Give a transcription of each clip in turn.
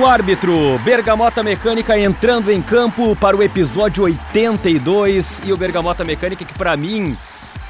Apito árbitro, Bergamota Mecânica entrando em campo para o episódio 82 e o Bergamota Mecânica que para mim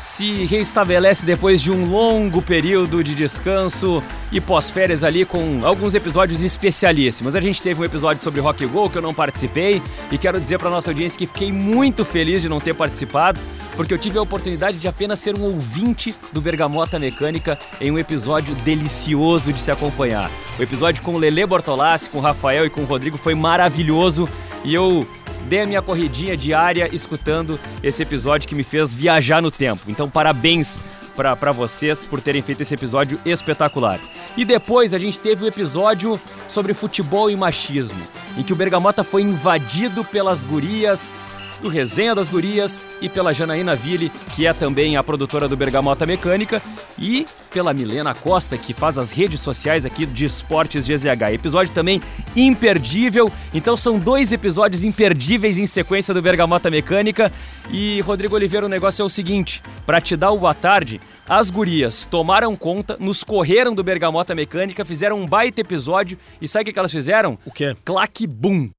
se reestabelece depois de um longo período de descanso e pós-férias ali com alguns episódios especialíssimos. A gente teve um episódio sobre Rock Go que eu não participei e quero dizer para nossa audiência que fiquei muito feliz de não ter participado, porque eu tive a oportunidade de apenas ser um ouvinte do Bergamota Mecânica em um episódio delicioso de se acompanhar. O episódio com Lele Bortolassi, com Rafael e com Rodrigo foi maravilhoso e eu dei a minha corridinha diária escutando esse episódio que me fez viajar no tempo. Então, parabéns para vocês por terem feito esse episódio espetacular. E depois a gente teve o um episódio sobre futebol e machismo, em que o Bergamota foi invadido pelas gurias do Resenha das Gurias e pela Janaína Ville, que é também a produtora do Bergamota Mecânica, e pela Milena Costa, que faz as redes sociais aqui de esportes GZH. Episódio também imperdível. Então são dois episódios imperdíveis em sequência do Bergamota Mecânica. E Rodrigo Oliveira, o negócio é o seguinte: para te dar o boa tarde, as gurias tomaram conta, nos correram do Bergamota Mecânica, fizeram um baita episódio e sabe o que elas fizeram? O quê? Claque Boom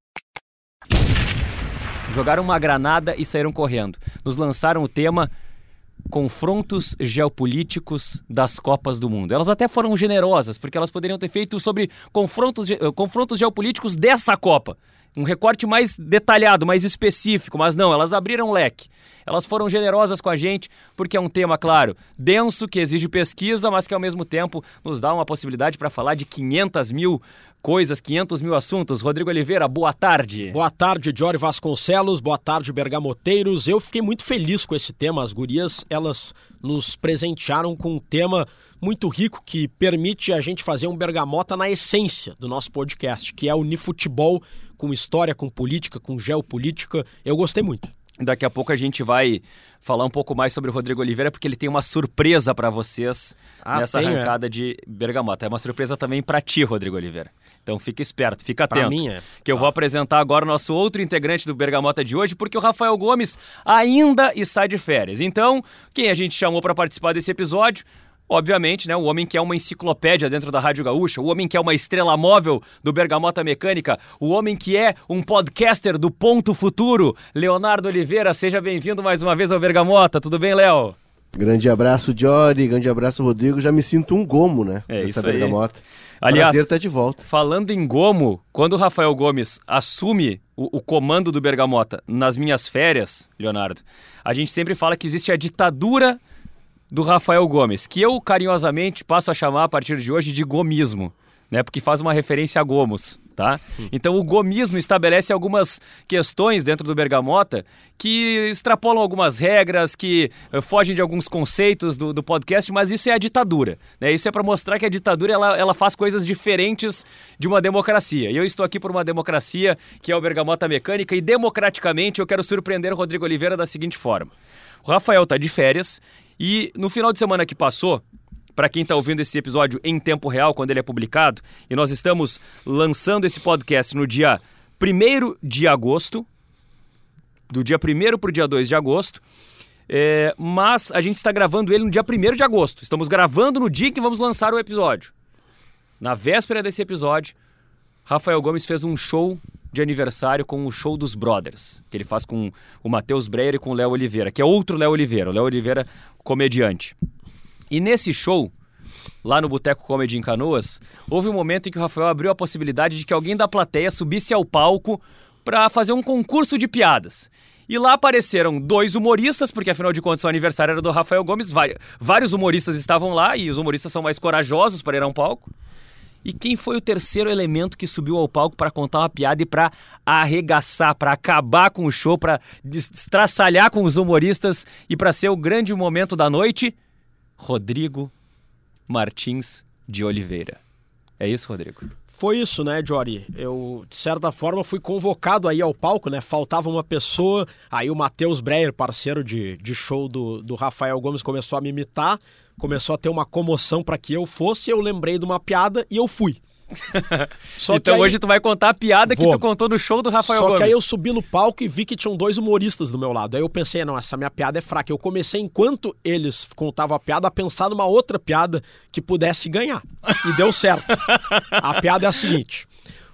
jogaram uma granada e saíram correndo. Nos lançaram o tema confrontos geopolíticos das Copas do Mundo. Elas até foram generosas, porque elas poderiam ter feito sobre confrontos, confrontos geopolíticos dessa Copa. Um recorte mais detalhado, mais específico, mas não, elas abriram leque. Elas foram generosas com a gente, porque é um tema, claro, denso, que exige pesquisa, mas que ao mesmo tempo nos dá uma possibilidade para falar de 500 mil coisas, 500 mil assuntos. Rodrigo Oliveira, boa tarde. Boa tarde, Jory Vasconcelos, boa tarde, Bergamoteiros. Eu fiquei muito feliz com esse tema. As gurias, elas nos presentearam com um tema muito rico que permite a gente fazer um bergamota na essência do nosso podcast, que é unir futebol com história, com política, com geopolítica. Eu gostei muito. Daqui a pouco a gente vai falar um pouco mais sobre o Rodrigo Oliveira, porque ele tem uma surpresa para vocês ah, nessa tenho, é. arrancada é. de bergamota. É uma surpresa também para ti, Rodrigo Oliveira. Então fica esperto, fica atento. Pra mim é. Que eu vou apresentar agora o nosso outro integrante do Bergamota de hoje, porque o Rafael Gomes ainda está de férias. Então, quem a gente chamou para participar desse episódio? Obviamente, né, o homem que é uma enciclopédia dentro da Rádio Gaúcha, o homem que é uma estrela móvel do Bergamota Mecânica, o homem que é um podcaster do Ponto Futuro, Leonardo Oliveira, seja bem-vindo mais uma vez ao Bergamota. Tudo bem, Léo? Grande abraço, Jory. Grande abraço, Rodrigo. Já me sinto um gomo, né? É isso aí. bergamota. Aliás, Prazer tá de volta. Falando em gomo, quando o Rafael Gomes assume o, o, comando do Bergamota nas minhas férias, Leonardo, a gente sempre fala que existe a ditadura do Rafael Gomes, que eu carinhosamente passo a chamar a partir de hoje de gomismo, né? Porque faz uma referência a gomos, tá? Então o gomismo estabelece algumas questões dentro do Bergamota que extrapolam algumas regras, que uh, fogem de alguns conceitos do, do, podcast, mas isso é a ditadura, né? Isso é para mostrar que a ditadura ela, ela faz coisas diferentes de uma democracia. E eu estou aqui por uma democracia que é o Bergamota Mecânica e democraticamente eu quero surpreender o Rodrigo Oliveira da seguinte forma. O Rafael está de férias e no final de semana que passou, para quem está ouvindo esse episódio em tempo real, quando ele é publicado, e nós estamos lançando esse podcast no dia 1 de agosto, do dia 1 para o dia 2 de agosto, é, mas a gente está gravando ele no dia 1 de agosto. Estamos gravando no dia que vamos lançar o episódio. Na véspera desse episódio, Rafael Gomes fez um show de aniversário com o show dos Brothers, que ele faz com o Matheus Breyer e com o Léo Oliveira, que é outro Léo Oliveira, o Léo Oliveira comediante. E nesse show, lá no Boteco Comedy em Canoas, houve um momento em que o Rafael abriu a possibilidade de que alguém da plateia subisse ao palco para fazer um concurso de piadas. E lá apareceram dois humoristas, porque afinal de contas o aniversário era do Rafael Gomes, vários humoristas estavam lá e os humoristas são mais corajosos para ir a um palco. E quem foi o terceiro elemento que subiu ao palco para contar uma piada e para arregaçar, para acabar com o show, para estraçalhar com os humoristas e para ser o grande momento da noite? Rodrigo Martins de Oliveira. É isso, Rodrigo? Foi isso, né, Jory? Eu, de certa forma, fui convocado aí ao palco, né? Faltava uma pessoa, aí o Matheus Breyer, parceiro de, de show do, do Rafael Gomes, começou a me imitar começou a ter uma comoção para que eu fosse, eu lembrei de uma piada e eu fui. Então aí... hoje tu vai contar a piada Vou. que tu contou no show do Rafael Só Gomes. que aí eu subi no palco e vi que tinham dois humoristas do meu lado. Aí eu pensei, não, essa minha piada é fraca. Eu comecei, enquanto eles contavam a piada, a pensar numa outra piada que pudesse ganhar. E deu certo. a piada é a seguinte.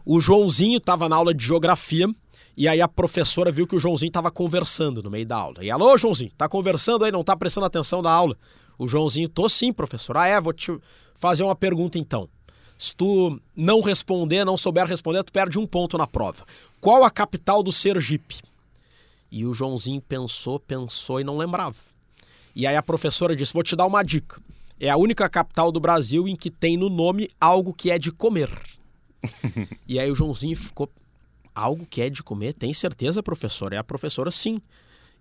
O Joãozinho estava na aula de geografia e aí a professora viu que o Joãozinho estava conversando no meio da aula. E alô, Joãozinho, tá conversando aí, não tá prestando atenção na aula? O Joãozinho, tô sim, professor. Ah, é, vou te fazer uma pergunta então. Se tu não responder, não souber responder, tu perde um ponto na prova. Qual a capital do Sergipe? E o Joãozinho pensou, pensou e não lembrava. E aí a professora disse: Vou te dar uma dica. É a única capital do Brasil em que tem no nome algo que é de comer. e aí o Joãozinho ficou. Algo que é de comer? Tem certeza, professora? É a professora, sim.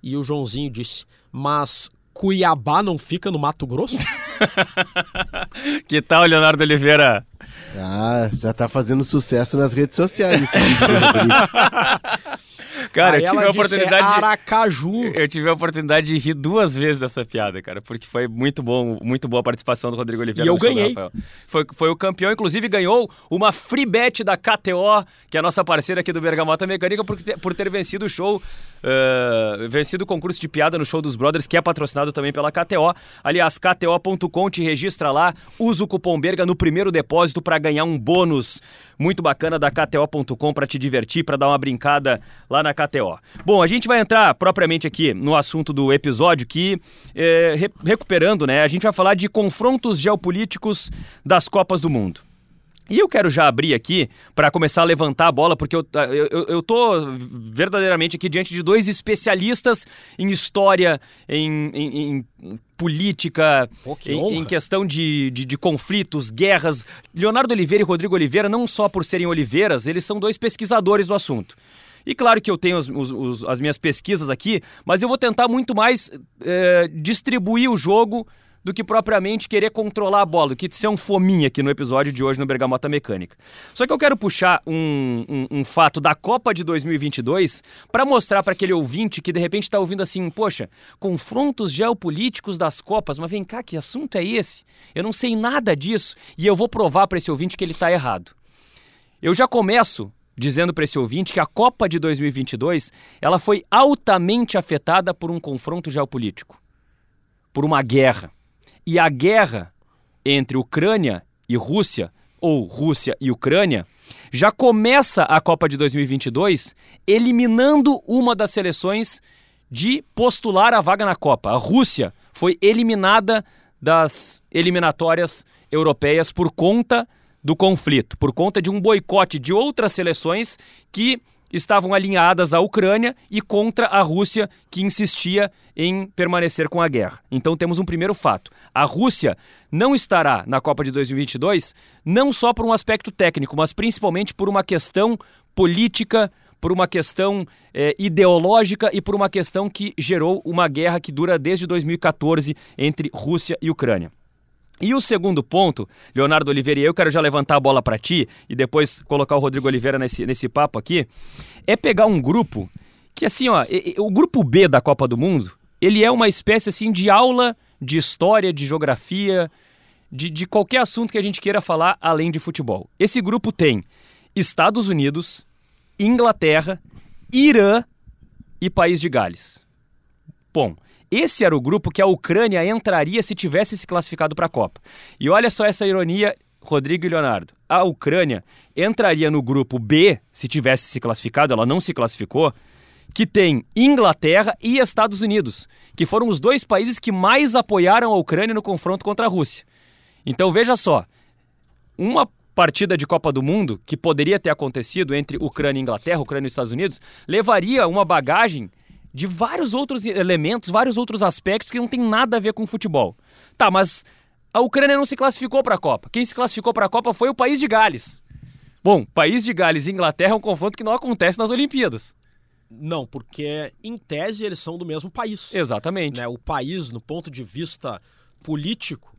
E o Joãozinho disse: Mas Cuiabá não fica no Mato Grosso? que tal, Leonardo Oliveira? Ah, já tá fazendo sucesso nas redes sociais. Cara, Aí eu tive a oportunidade. É Aracaju. Eu tive a oportunidade de rir duas vezes dessa piada, cara, porque foi muito bom, muito boa a participação do Rodrigo Oliveira. E eu ganhei. Foi, foi o campeão, inclusive ganhou uma free bet da KTO, que é a nossa parceira aqui do Bergamota Mecânica, por ter, por ter vencido o show, uh, vencido o concurso de piada no show dos Brothers, que é patrocinado também pela KTO. Aliás, KTO.com te registra lá, usa o cupom Berga no primeiro depósito para ganhar um bônus muito bacana da KTO.com para te divertir, para dar uma brincada lá na KTO. Bom, a gente vai entrar propriamente aqui no assunto do episódio que, é, re recuperando, né, a gente vai falar de confrontos geopolíticos das Copas do Mundo. E eu quero já abrir aqui para começar a levantar a bola, porque eu, eu, eu tô verdadeiramente aqui diante de dois especialistas em história, em, em, em política, Pô, em, em, questão de, de, de, conflitos, guerras. Leonardo Oliveira e Rodrigo Oliveira, não só por serem Oliveiras, eles são dois pesquisadores do assunto. E claro que eu tenho os, os, as minhas pesquisas aqui, mas eu vou tentar muito mais é, distribuir o jogo do que propriamente querer controlar a bola, do que ser um fominha aqui no episódio de hoje no Bergamota Mecânica. Só que eu quero puxar um, um, um fato da Copa de 2022 para mostrar para aquele ouvinte que de repente está ouvindo assim, poxa, confrontos geopolíticos das Copas, mas vem cá, que assunto é esse? Eu não sei nada disso e eu vou provar para esse ouvinte que ele está errado. Eu já começo dizendo para esse ouvinte que a Copa de 2022 ela foi altamente afetada por um confronto geopolítico, por uma guerra. E a guerra entre Ucrânia e Rússia, ou Rússia e Ucrânia, já começa a Copa de 2022 eliminando uma das seleções de postular a vaga na Copa. A Rússia foi eliminada das eliminatórias europeias por conta do conflito, por conta de um boicote de outras seleções que estavam alinhadas à Ucrânia e contra a Rússia, que insistia em permanecer com a guerra. Então temos um primeiro fato. A Rússia não estará na Copa de 2022 não só por um aspecto técnico, mas principalmente por uma questão política, por uma questão é, ideológica e por uma questão que gerou uma guerra que dura desde 2014 entre Rússia e Ucrânia. E o segundo ponto, Leonardo Oliveira e eu quero já levantar a bola para ti e depois colocar o Rodrigo Oliveira nesse, nesse papo aqui, é pegar um grupo que assim, ó, o grupo B da Copa do Mundo, ele é uma espécie assim de aula de história, de geografia, de, de qualquer assunto que a gente queira falar além de futebol. Esse grupo tem Estados Unidos, Inglaterra, Irã e País de Gales. Bom, esse era o grupo que a Ucrânia entraria se tivesse se classificado para a Copa. E olha só essa ironia, Rodrigo e Leonardo. A Ucrânia entraria no grupo B se tivesse se classificado, ela não se classificou, que tem Inglaterra e Estados Unidos, que foram os dois países que mais apoiaram a Ucrânia no confronto contra a Rússia. Então veja só, uma partida de Copa do Mundo que poderia ter acontecido entre Ucrânia e Inglaterra, Ucrânia e Estados Unidos, levaria uma bagagem de vários outros elementos, vários outros aspectos que não tem nada a ver com futebol. Tá, mas a Ucrânia não se classificou para a Copa. Quem se classificou para a Copa foi o país de Gales. Bom, país de Gales e Inglaterra é um confronto que não acontece nas Olimpíadas. Não, porque em tese eles são do mesmo país. Exatamente. Né? O país, no ponto de vista político,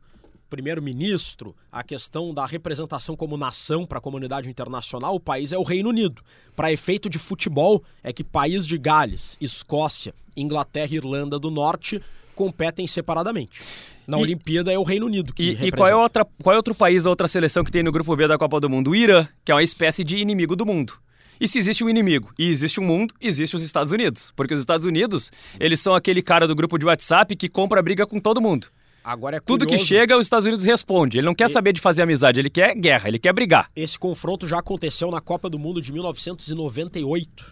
primeiro-ministro, a questão da representação como nação para a comunidade internacional, o país é o Reino Unido. Para efeito de futebol, é que país de Gales, Escócia, Inglaterra e Irlanda do Norte competem separadamente. Na e, Olimpíada é o Reino Unido que E, e qual, é outra, qual é outro país, outra seleção que tem no grupo B da Copa do Mundo? O Irã, que é uma espécie de inimigo do mundo. E se existe um inimigo e existe um mundo, existe os Estados Unidos. Porque os Estados Unidos, eles são aquele cara do grupo de WhatsApp que compra briga com todo mundo. Agora é Tudo que curioso, chega, os Estados Unidos responde. Ele não quer saber de fazer amizade, ele quer guerra, ele quer brigar. Esse confronto já aconteceu na Copa do Mundo de 1998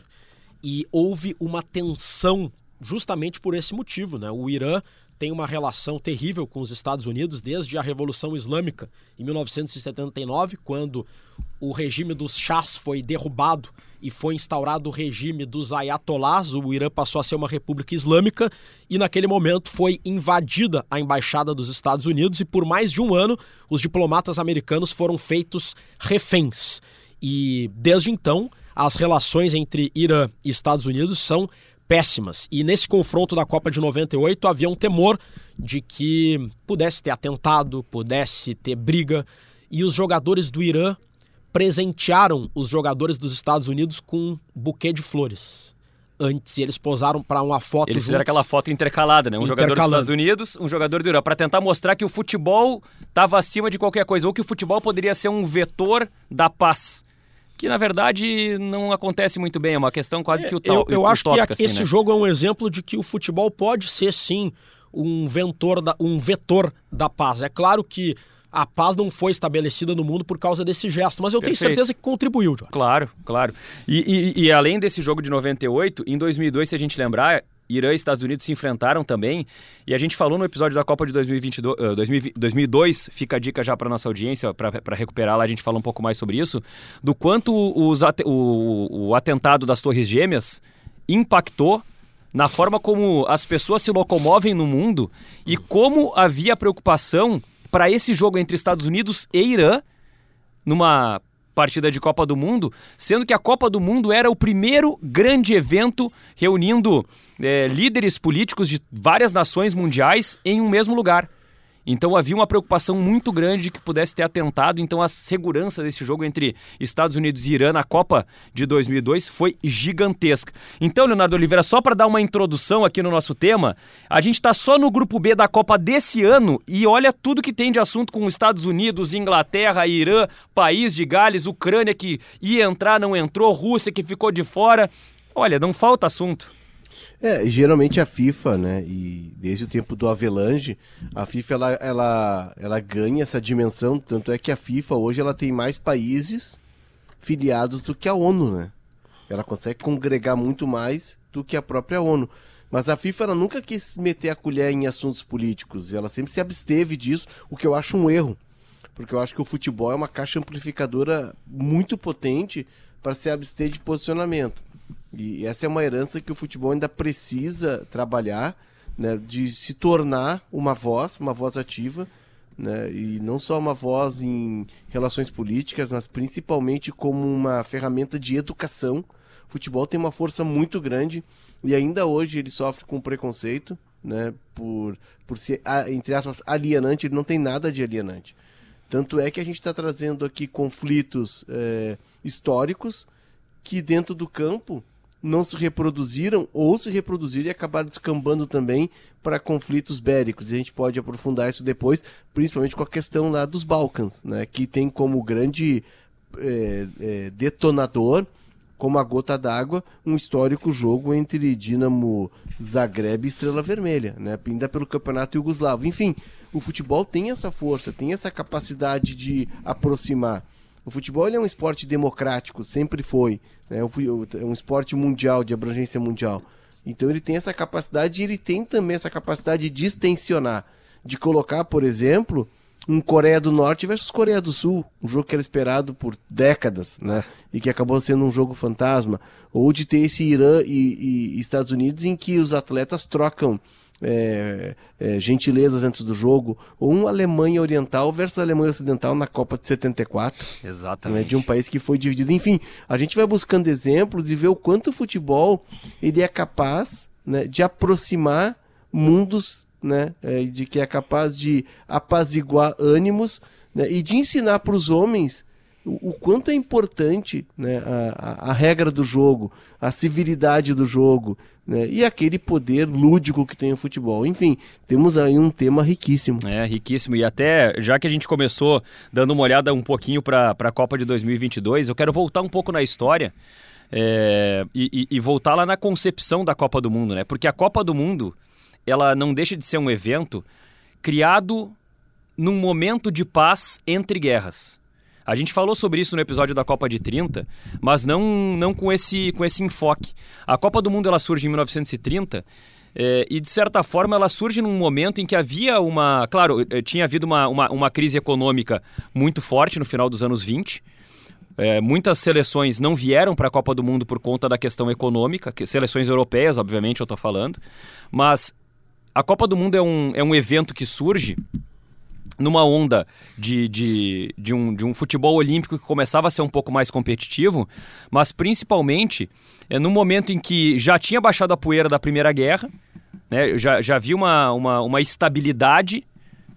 e houve uma tensão justamente por esse motivo, né? O Irã tem uma relação terrível com os Estados Unidos desde a Revolução Islâmica em 1979, quando o regime dos Shahs foi derrubado e foi instaurado o regime dos Ayatollahs, o Irã passou a ser uma república islâmica e naquele momento foi invadida a embaixada dos Estados Unidos e por mais de um ano os diplomatas americanos foram feitos reféns. E desde então as relações entre Irã e Estados Unidos são péssimas. E nesse confronto da Copa de 98 havia um temor de que pudesse ter atentado, pudesse ter briga, e os jogadores do Irã presentearam os jogadores dos Estados Unidos com um buquê de flores. Antes, eles posaram para uma foto. Eles fizeram aquela foto intercalada, né? Um jogador dos Estados Unidos, um jogador do Irã, para tentar mostrar que o futebol estava acima de qualquer coisa, ou que o futebol poderia ser um vetor da paz que na verdade não acontece muito bem, é uma questão quase que o tal. Eu, eu acho que assim, esse né? jogo é um exemplo de que o futebol pode ser sim um ventor da, um vetor da paz. É claro que a paz não foi estabelecida no mundo por causa desse gesto, mas eu Perfeito. tenho certeza que contribuiu, Jorge. Claro, claro. E, e, e além desse jogo de 98, em 2002, se a gente lembrar, Irã e Estados Unidos se enfrentaram também. E a gente falou no episódio da Copa de 2022, uh, 2002, fica a dica já para nossa audiência, para recuperar lá, a gente fala um pouco mais sobre isso, do quanto os, o, o atentado das Torres Gêmeas impactou na forma como as pessoas se locomovem no mundo e como havia preocupação para esse jogo entre Estados Unidos e Irã, numa partida de Copa do Mundo, sendo que a Copa do Mundo era o primeiro grande evento reunindo é, líderes políticos de várias nações mundiais em um mesmo lugar. Então havia uma preocupação muito grande de que pudesse ter atentado. Então a segurança desse jogo entre Estados Unidos e Irã na Copa de 2002 foi gigantesca. Então, Leonardo Oliveira, só para dar uma introdução aqui no nosso tema, a gente está só no grupo B da Copa desse ano e olha tudo que tem de assunto com os Estados Unidos, Inglaterra, Irã, País de Gales, Ucrânia que ia entrar, não entrou, Rússia que ficou de fora. Olha, não falta assunto. É, geralmente a FIFA, né, e desde o tempo do Avelange, a FIFA ela, ela, ela ganha essa dimensão, tanto é que a FIFA hoje ela tem mais países filiados do que a ONU, né? Ela consegue congregar muito mais do que a própria ONU. Mas a FIFA ela nunca quis meter a colher em assuntos políticos, ela sempre se absteve disso, o que eu acho um erro. Porque eu acho que o futebol é uma caixa amplificadora muito potente para se abster de posicionamento. E essa é uma herança que o futebol ainda precisa trabalhar, né, de se tornar uma voz, uma voz ativa, né, e não só uma voz em relações políticas, mas principalmente como uma ferramenta de educação. O futebol tem uma força muito grande e ainda hoje ele sofre com preconceito, né, por, por ser, entre aspas, alienante, ele não tem nada de alienante. Tanto é que a gente está trazendo aqui conflitos é, históricos que dentro do campo não se reproduziram ou se reproduziram e acabaram descambando também para conflitos bélicos. E a gente pode aprofundar isso depois, principalmente com a questão lá dos Balcãs, né, que tem como grande é, é, detonador, como a gota d'água, um histórico jogo entre Dinamo Zagreb e Estrela Vermelha, né, ainda pelo campeonato iugoslavo. Enfim, o futebol tem essa força, tem essa capacidade de aproximar. O futebol é um esporte democrático, sempre foi. Né? É um esporte mundial, de abrangência mundial. Então ele tem essa capacidade e ele tem também essa capacidade de distensionar. De colocar, por exemplo, um Coreia do Norte versus Coreia do Sul, um jogo que era esperado por décadas, né? E que acabou sendo um jogo fantasma. Ou de ter esse Irã e, e Estados Unidos em que os atletas trocam é, é, gentilezas antes do jogo, ou um Alemanha Oriental versus Alemanha Ocidental na Copa de 74. Exatamente. Né, de um país que foi dividido. Enfim, a gente vai buscando exemplos e ver o quanto o futebol ele é capaz né, de aproximar mundos, né, é, de que é capaz de apaziguar ânimos né, e de ensinar para os homens o, quanto é importante né, a, a, a, regra do jogo, a civilidade do jogo né, e aquele poder lúdico que tem o futebol. Enfim, temos aí um tema riquíssimo. É, riquíssimo. E até, já que a gente começou dando uma olhada um pouquinho para a Copa de 2022, eu quero voltar um pouco na história. É, e, e voltar lá na concepção da Copa do Mundo, né? Porque a Copa do Mundo, ela não deixa de ser um evento criado num momento de paz entre guerras. A gente falou sobre isso no episódio da Copa de 30, mas não, não com, esse, com esse enfoque. A Copa do Mundo ela surge em 1930 é, e, de certa forma, ela surge num momento em que havia uma. Claro, eh, tinha havido uma, uma, uma crise econômica muito forte no final dos anos 20. É, muitas seleções não vieram para a Copa do Mundo por conta da questão econômica, que, seleções europeias, obviamente, eu estou falando. Mas a Copa do Mundo é um, é um evento que surge numa onda de, de, de, um, de um futebol olímpico que começava a ser um pouco mais competitivo, mas principalmente é, no momento em que já tinha baixado a poeira da Primeira Guerra, né, já, já havia uma, uma, uma estabilidade,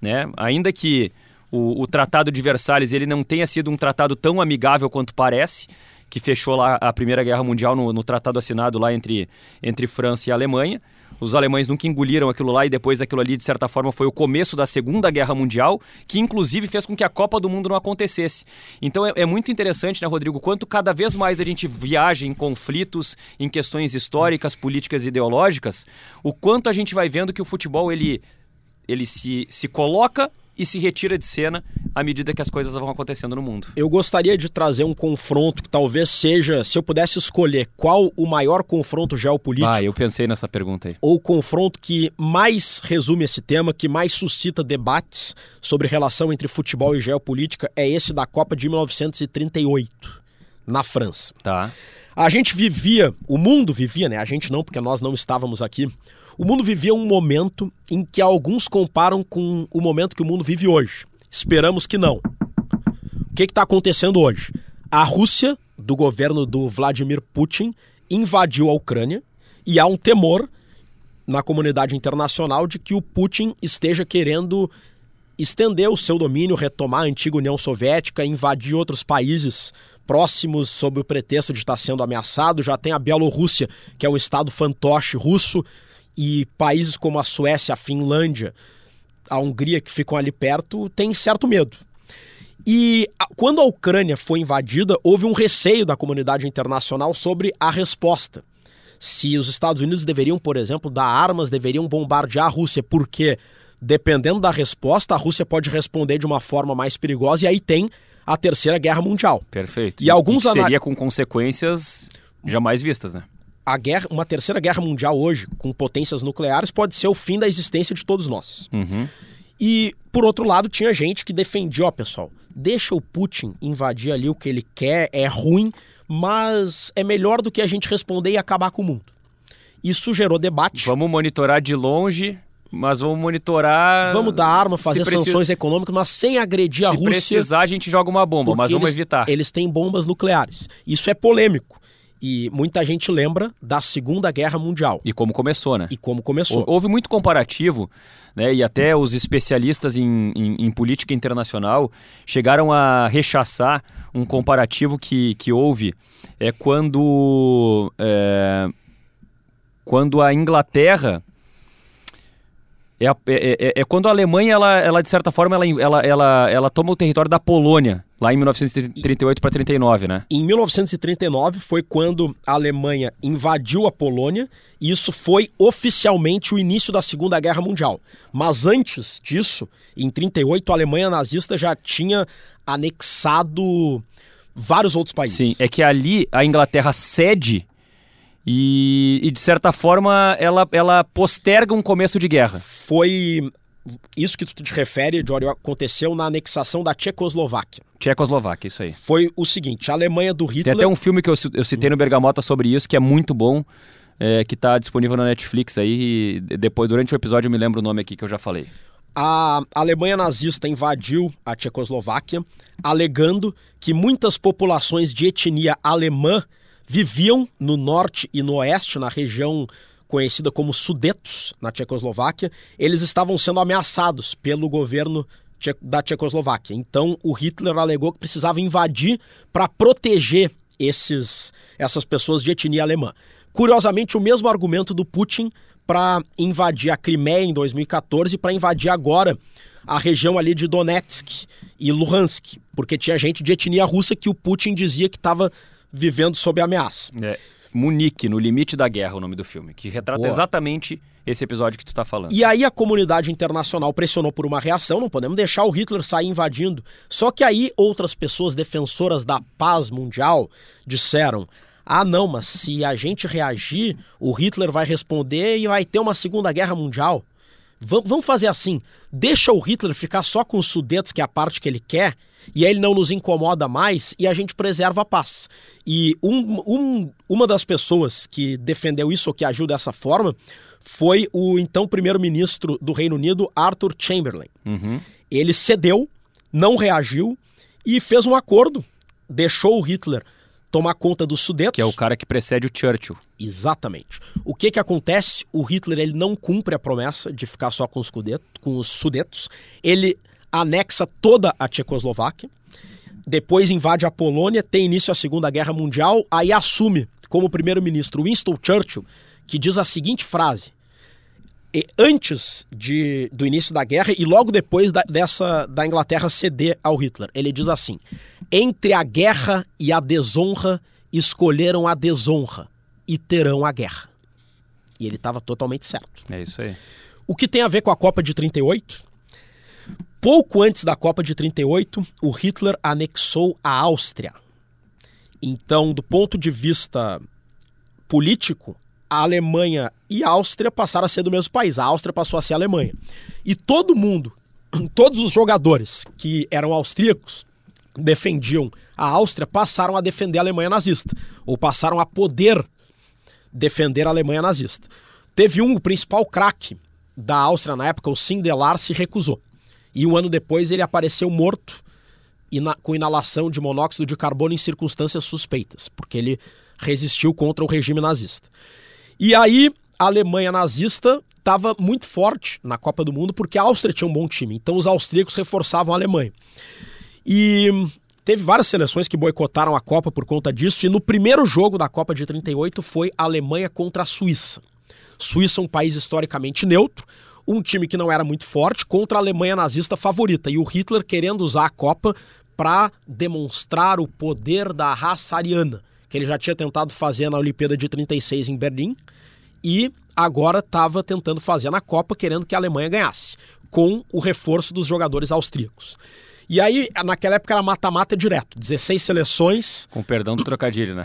né, ainda que o, o Tratado de Versalhes ele não tenha sido um tratado tão amigável quanto parece, que fechou lá a Primeira Guerra Mundial no, no tratado assinado lá entre, entre França e Alemanha. Os alemães nunca engoliram aquilo lá e depois aquilo ali, de certa forma, foi o começo da Segunda Guerra Mundial, que inclusive fez com que a Copa do Mundo não acontecesse. Então é, é muito interessante, né, Rodrigo, quanto cada vez mais a gente viaja em conflitos, em questões históricas, políticas e ideológicas, o quanto a gente vai vendo que o futebol ele, ele se, se coloca e se retira de cena à medida que as coisas vão acontecendo no mundo. Eu gostaria de trazer um confronto que talvez seja, se eu pudesse escolher qual o maior confronto geopolítico. Ah, eu pensei nessa pergunta aí. Ou o confronto que mais resume esse tema, que mais suscita debates sobre relação entre futebol e geopolítica, é esse da Copa de 1938, na França. Tá. A gente vivia, o mundo vivia, né? A gente não, porque nós não estávamos aqui. O mundo vivia um momento em que alguns comparam com o momento que o mundo vive hoje. Esperamos que não. O que está acontecendo hoje? A Rússia, do governo do Vladimir Putin, invadiu a Ucrânia e há um temor na comunidade internacional de que o Putin esteja querendo estender o seu domínio, retomar a antiga União Soviética, invadir outros países próximos sob o pretexto de estar sendo ameaçado. Já tem a Bielorrússia, que é um estado fantoche russo, e países como a Suécia, a Finlândia, a Hungria, que ficam ali perto, têm certo medo. E quando a Ucrânia foi invadida, houve um receio da comunidade internacional sobre a resposta. Se os Estados Unidos deveriam, por exemplo, dar armas, deveriam bombardear a Rússia, porque dependendo da resposta, a Rússia pode responder de uma forma mais perigosa, e aí tem a Terceira Guerra Mundial. Perfeito. E, alguns e seria com consequências jamais vistas, né? A guerra, uma terceira guerra mundial hoje, com potências nucleares, pode ser o fim da existência de todos nós. Uhum. E, por outro lado, tinha gente que defendia, ó, pessoal, deixa o Putin invadir ali o que ele quer, é ruim, mas é melhor do que a gente responder e acabar com o mundo. Isso gerou debate. Vamos monitorar de longe mas vamos monitorar. Vamos dar arma, fazer sanções econômicas, mas sem agredir a Rússia. Se precisar, a gente joga uma bomba, mas vamos eles, evitar. Eles têm bombas nucleares. Isso é polêmico. E muita gente lembra da Segunda Guerra Mundial. E como começou, né? E como começou. Houve muito comparativo, né? E até os especialistas em, em, em política internacional chegaram a rechaçar um comparativo que, que houve é quando, é, quando a Inglaterra é, é, é, é, quando a Alemanha, ela, ela de certa forma, ela, ela, ela, ela toma o território da Polônia, lá em 1938 para 39, né? Em 1939 foi quando a Alemanha invadiu a Polônia e isso foi oficialmente o início da Segunda Guerra Mundial. Mas antes disso, em 38, a Alemanha nazista já tinha anexado vários outros países. Sim, é que ali a Inglaterra cede e, e, de certa forma, ela, ela posterga um começo de guerra. Foi isso que tu te refere, Jory, aconteceu na anexação da Tchecoslováquia. Tchecoslováquia, isso aí. Foi o seguinte, a Alemanha do Hitler... Tem até um filme que eu, eu citei no Bergamota sobre isso, que é muito bom, é, que está disponível na Netflix aí, depois, durante o episódio eu me lembro o nome aqui que eu já falei. A Alemanha nazista invadiu a Tchecoslováquia, alegando que muitas populações de etnia alemã viviam no norte e no oeste, na região conhecida como Sudetos, na Tchecoslováquia, eles estavam sendo ameaçados pelo governo da Tchecoslováquia. Então, o Hitler alegou que precisava invadir para proteger esses, essas pessoas de etnia alemã. Curiosamente, o mesmo argumento do Putin para invadir a Crimeia em 2014 e para invadir agora a região ali de Donetsk e Luhansk, porque tinha gente de etnia russa que o Putin dizia que estava vivendo sob ameaça. É. Munique, no limite da guerra, o nome do filme, que retrata Boa. exatamente esse episódio que tu tá falando. E aí a comunidade internacional pressionou por uma reação, não podemos deixar o Hitler sair invadindo. Só que aí outras pessoas defensoras da paz mundial disseram: "Ah, não, mas se a gente reagir, o Hitler vai responder e vai ter uma segunda guerra mundial. Vam- Vamos fazer assim, deixa o Hitler ficar só com os sudetos, que é a parte que ele quer, e aí ele não nos incomoda mais e a gente preserva a paz. E um- um- uma das pessoas que defendeu isso, ou que agiu dessa forma, foi o então primeiro-ministro do Reino Unido, Arthur Chamberlain. Ele cedeu, não reagiu e fez um acordo. Deixou o Hitler tomar conta dos sudetos. Que é o cara que precede o Churchill. Exatamente. O que que acontece? O Hitler ele não cumpre a promessa de ficar só com os, com os sudetos. Ele anexa toda a Tchecoslováquia. Depois invade a Polônia, tem início a Segunda Guerra Mundial, aí assume como primeiro-ministro Winston Churchill, que diz a seguinte frase: e antes de, do início da guerra e logo depois da, dessa da Inglaterra ceder ao Hitler. Ele diz assim: entre a guerra e a desonra escolheram a desonra e terão a guerra. E ele estava totalmente certo. É isso aí. O que tem a ver com a Copa de 38? Pouco antes da Copa de 38, o Hitler anexou a Áustria. Então, do ponto de vista político, a Alemanha e a Áustria passaram a ser do mesmo país. A Áustria passou a ser a Alemanha. E todo mundo, todos os jogadores que eram austríacos, defendiam a Áustria, passaram a defender a Alemanha nazista. Ou passaram a poder defender a Alemanha nazista. Teve um, o principal craque da Áustria na época, o Sindelar, se recusou. E um ano depois ele apareceu morto ina- com inalação de monóxido de carbono em circunstâncias suspeitas, porque ele resistiu contra o regime nazista. E aí a Alemanha nazista estava muito forte na Copa do Mundo porque a Áustria tinha um bom time. Então os austríacos reforçavam a Alemanha. E teve várias seleções que boicotaram a Copa por conta disso. E no primeiro jogo da Copa de 38 foi a Alemanha contra a Suíça. Suíça é um país historicamente neutro, um time que não era muito forte contra a Alemanha nazista favorita. E o Hitler querendo usar a Copa para demonstrar o poder da raça ariana, que ele já tinha tentado fazer na Olimpíada de 36 em Berlim e agora estava tentando fazer na Copa, querendo que a Alemanha ganhasse, com o reforço dos jogadores austríacos. E aí, naquela época era mata-mata direto, 16 seleções, Com perdão do trocadilho, né?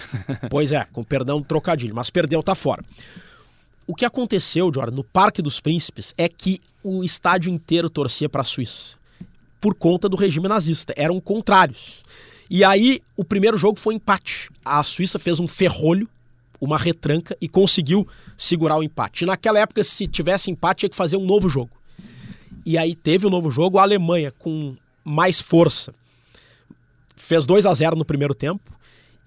pois é, com perdão do trocadilho, mas perdeu, tá fora. O que aconteceu, Jordan, no Parque dos Príncipes é que o estádio inteiro torcia para a Suíça por conta do regime nazista. Eram contrários. E aí, o primeiro jogo foi empate. A Suíça fez um ferrolho, uma retranca e conseguiu segurar o empate. E naquela época, se tivesse empate, tinha que fazer um novo jogo. E aí teve o um novo jogo, a Alemanha com mais força fez 2 a 0 no primeiro tempo.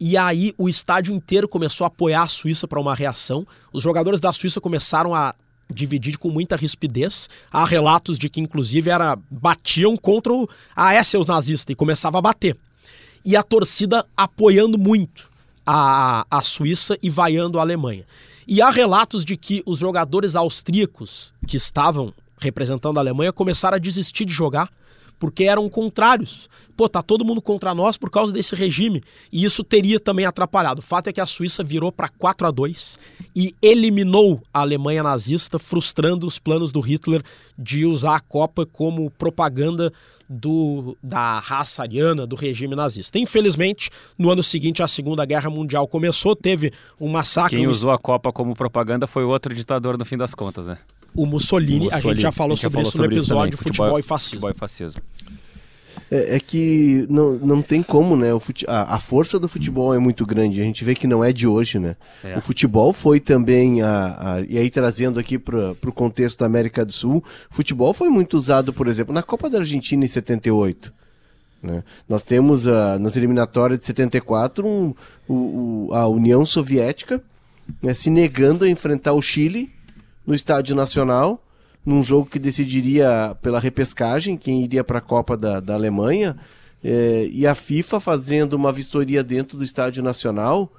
E aí o estádio inteiro começou a apoiar a Suíça para uma reação. Os jogadores da Suíça começaram a dividir com muita rispidez. Há relatos de que inclusive era batiam contra o AS os nazistas e começava a bater. E a torcida apoiando muito a, a Suíça e vaiando a Alemanha. E há relatos de que os jogadores austríacos que estavam representando a Alemanha começaram a desistir de jogar porque eram contrários. Pô, tá todo mundo contra nós por causa desse regime. E isso teria também atrapalhado. O fato é que a Suíça virou para 4 a 2 e eliminou a Alemanha nazista, frustrando os planos do Hitler de usar a Copa como propaganda do, da raça ariana, do regime nazista. Infelizmente, no ano seguinte, a Segunda Guerra Mundial começou, teve um massacre. Quem usou a Copa como propaganda foi outro ditador no fim das contas, né? O Mussolini, a gente já falou A gente já sobre falou isso no sobre isso episódio também, futebol, e Fascismo. Futebol e fascismo. É, é que não, não tem como, né? O fute... a, a força do futebol é muito grande. A gente vê que não é de hoje, né? É. O futebol foi também, a, a- e aí trazendo aqui para o contexto da América do Sul, o futebol foi muito usado, por exemplo, na Copa da Argentina em 78. Né? Nós temos ah, nas eliminatórias de 74 um, o, o- a União Soviética né, se negando a enfrentar o Chile no Estádio Nacional, num jogo que decidiria pela repescagem quem iria para a Copa da, da Alemanha, eh, e a FIFA fazendo uma vistoria dentro do Estádio Nacional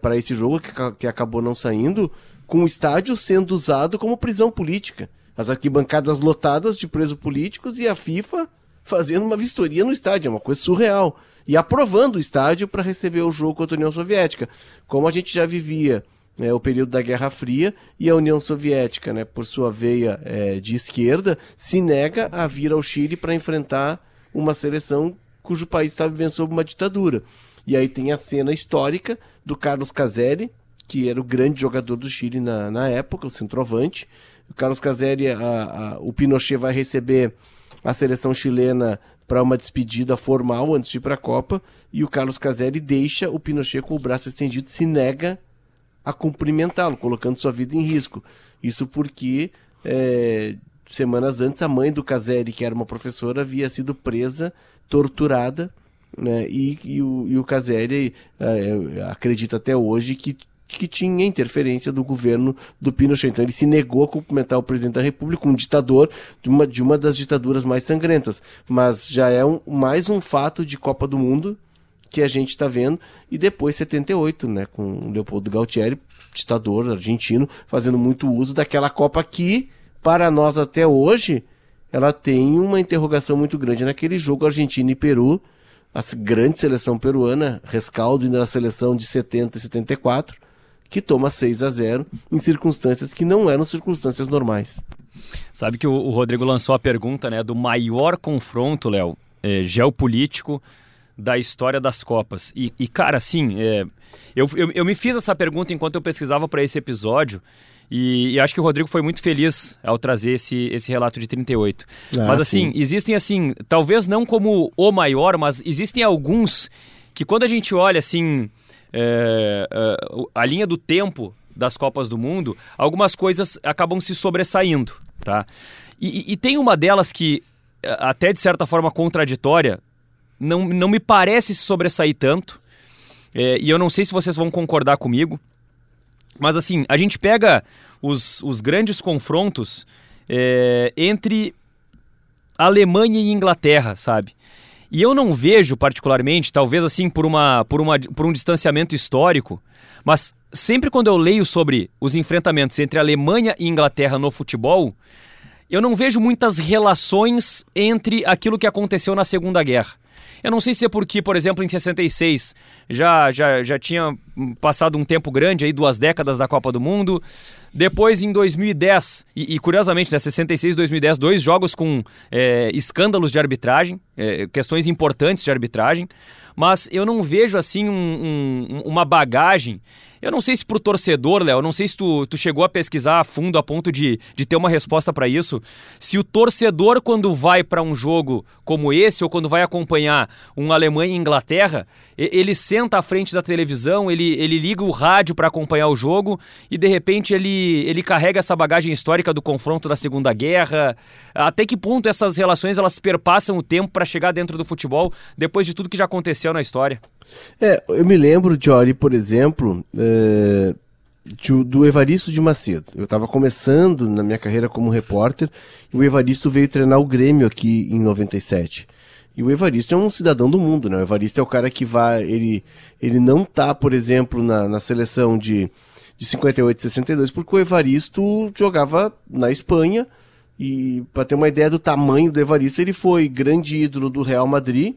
para esse jogo que, que acabou não saindo, com o estádio sendo usado como prisão política. As arquibancadas lotadas de presos políticos e a FIFA fazendo uma vistoria no estádio, é uma coisa surreal. E aprovando o estádio para receber o jogo contra a União Soviética. Como a gente já vivia é, o período da Guerra Fria e a União Soviética, né, por sua veia é, de esquerda, se nega a vir ao Chile para enfrentar uma seleção cujo país está vivendo sob uma ditadura. E aí tem a cena histórica do Carlos Caselli, que era o grande jogador do Chile na, na época, o centroavante. O Carlos Caselli, a, a, o Pinochet vai receber a seleção chilena para uma despedida formal antes de ir para a Copa, e o Carlos Caselli deixa o Pinochet com o braço estendido, se nega a cumprimentá-lo, colocando sua vida em risco. Isso porque é, semanas antes a mãe do Caselli, que era uma professora, havia sido presa, torturada, né? E, e o, e o Caselli é, acredita até hoje que que tinha interferência do governo do Pinochet. Então ele se negou a cumprimentar o presidente da República, um ditador de uma, de uma das ditaduras mais sangrentas. Mas já é um, mais um fato de Copa do Mundo que a gente está vendo. E depois 78, né, com Leopoldo Galtieri, ditador argentino, fazendo muito uso daquela Copa que, para nós até hoje, ela tem uma interrogação muito grande naquele jogo Argentina e Peru, a grande seleção peruana, rescaldo na seleção de 70 e 74, que toma 6 a 0 em circunstâncias que não eram circunstâncias normais. Sabe que o, o Rodrigo lançou a pergunta né, do maior confronto, Léo, é, geopolítico da história das Copas. E, e cara, assim, é, eu, eu, eu, me fiz essa pergunta enquanto eu pesquisava para esse episódio. E, e, acho que o Rodrigo foi muito feliz ao trazer esse, esse relato de 38. Ah, mas assim, sim. existem assim, talvez não como o maior, mas existem alguns que quando a gente olha assim é, é, a linha do tempo das Copas do Mundo, algumas coisas acabam se sobressaindo, tá? E, e, tem uma delas que, até de certa forma contraditória, não, não me parece sobressair tanto, é, e eu não sei se vocês vão concordar comigo, mas assim, a gente pega os, os grandes confrontos é, entre Alemanha e Inglaterra, sabe? E eu não vejo particularmente, talvez assim por, uma, por, uma, por um distanciamento histórico, mas sempre quando eu leio sobre os enfrentamentos entre Alemanha e Inglaterra no futebol, eu não vejo muitas relações entre aquilo que aconteceu na Segunda Guerra. Eu não sei se é porque, por exemplo, em 66 já, já, já tinha passado um tempo grande, aí duas décadas da Copa do Mundo. Depois, em 2010, e, e curiosamente, né, 66 e 2010, dois jogos com é, escândalos de arbitragem, é, questões importantes de arbitragem. Mas eu não vejo assim um, um, uma bagagem eu não sei se pro torcedor, Léo, não sei se tu, tu chegou a pesquisar a fundo a ponto de, de ter uma resposta para isso. Se o torcedor, quando vai para um jogo como esse, ou quando vai acompanhar um Alemanha e Inglaterra, ele senta à frente da televisão, ele, ele liga o rádio para acompanhar o jogo e de repente ele, ele carrega essa bagagem histórica do confronto da Segunda Guerra. Até que ponto essas relações elas perpassam o tempo para chegar dentro do futebol depois de tudo que já aconteceu na história? É, eu me lembro, Jory, por exemplo, é, do Evaristo de Macedo. Eu estava começando na minha carreira como repórter e o Evaristo veio treinar o Grêmio aqui em 97. E o Evaristo é um cidadão do mundo, né? O Evaristo é o cara que vai. Ele, ele não tá, por exemplo, na, na seleção de, de 58 e 62, porque o Evaristo jogava na Espanha. E para ter uma ideia do tamanho do Evaristo, ele foi grande ídolo do Real Madrid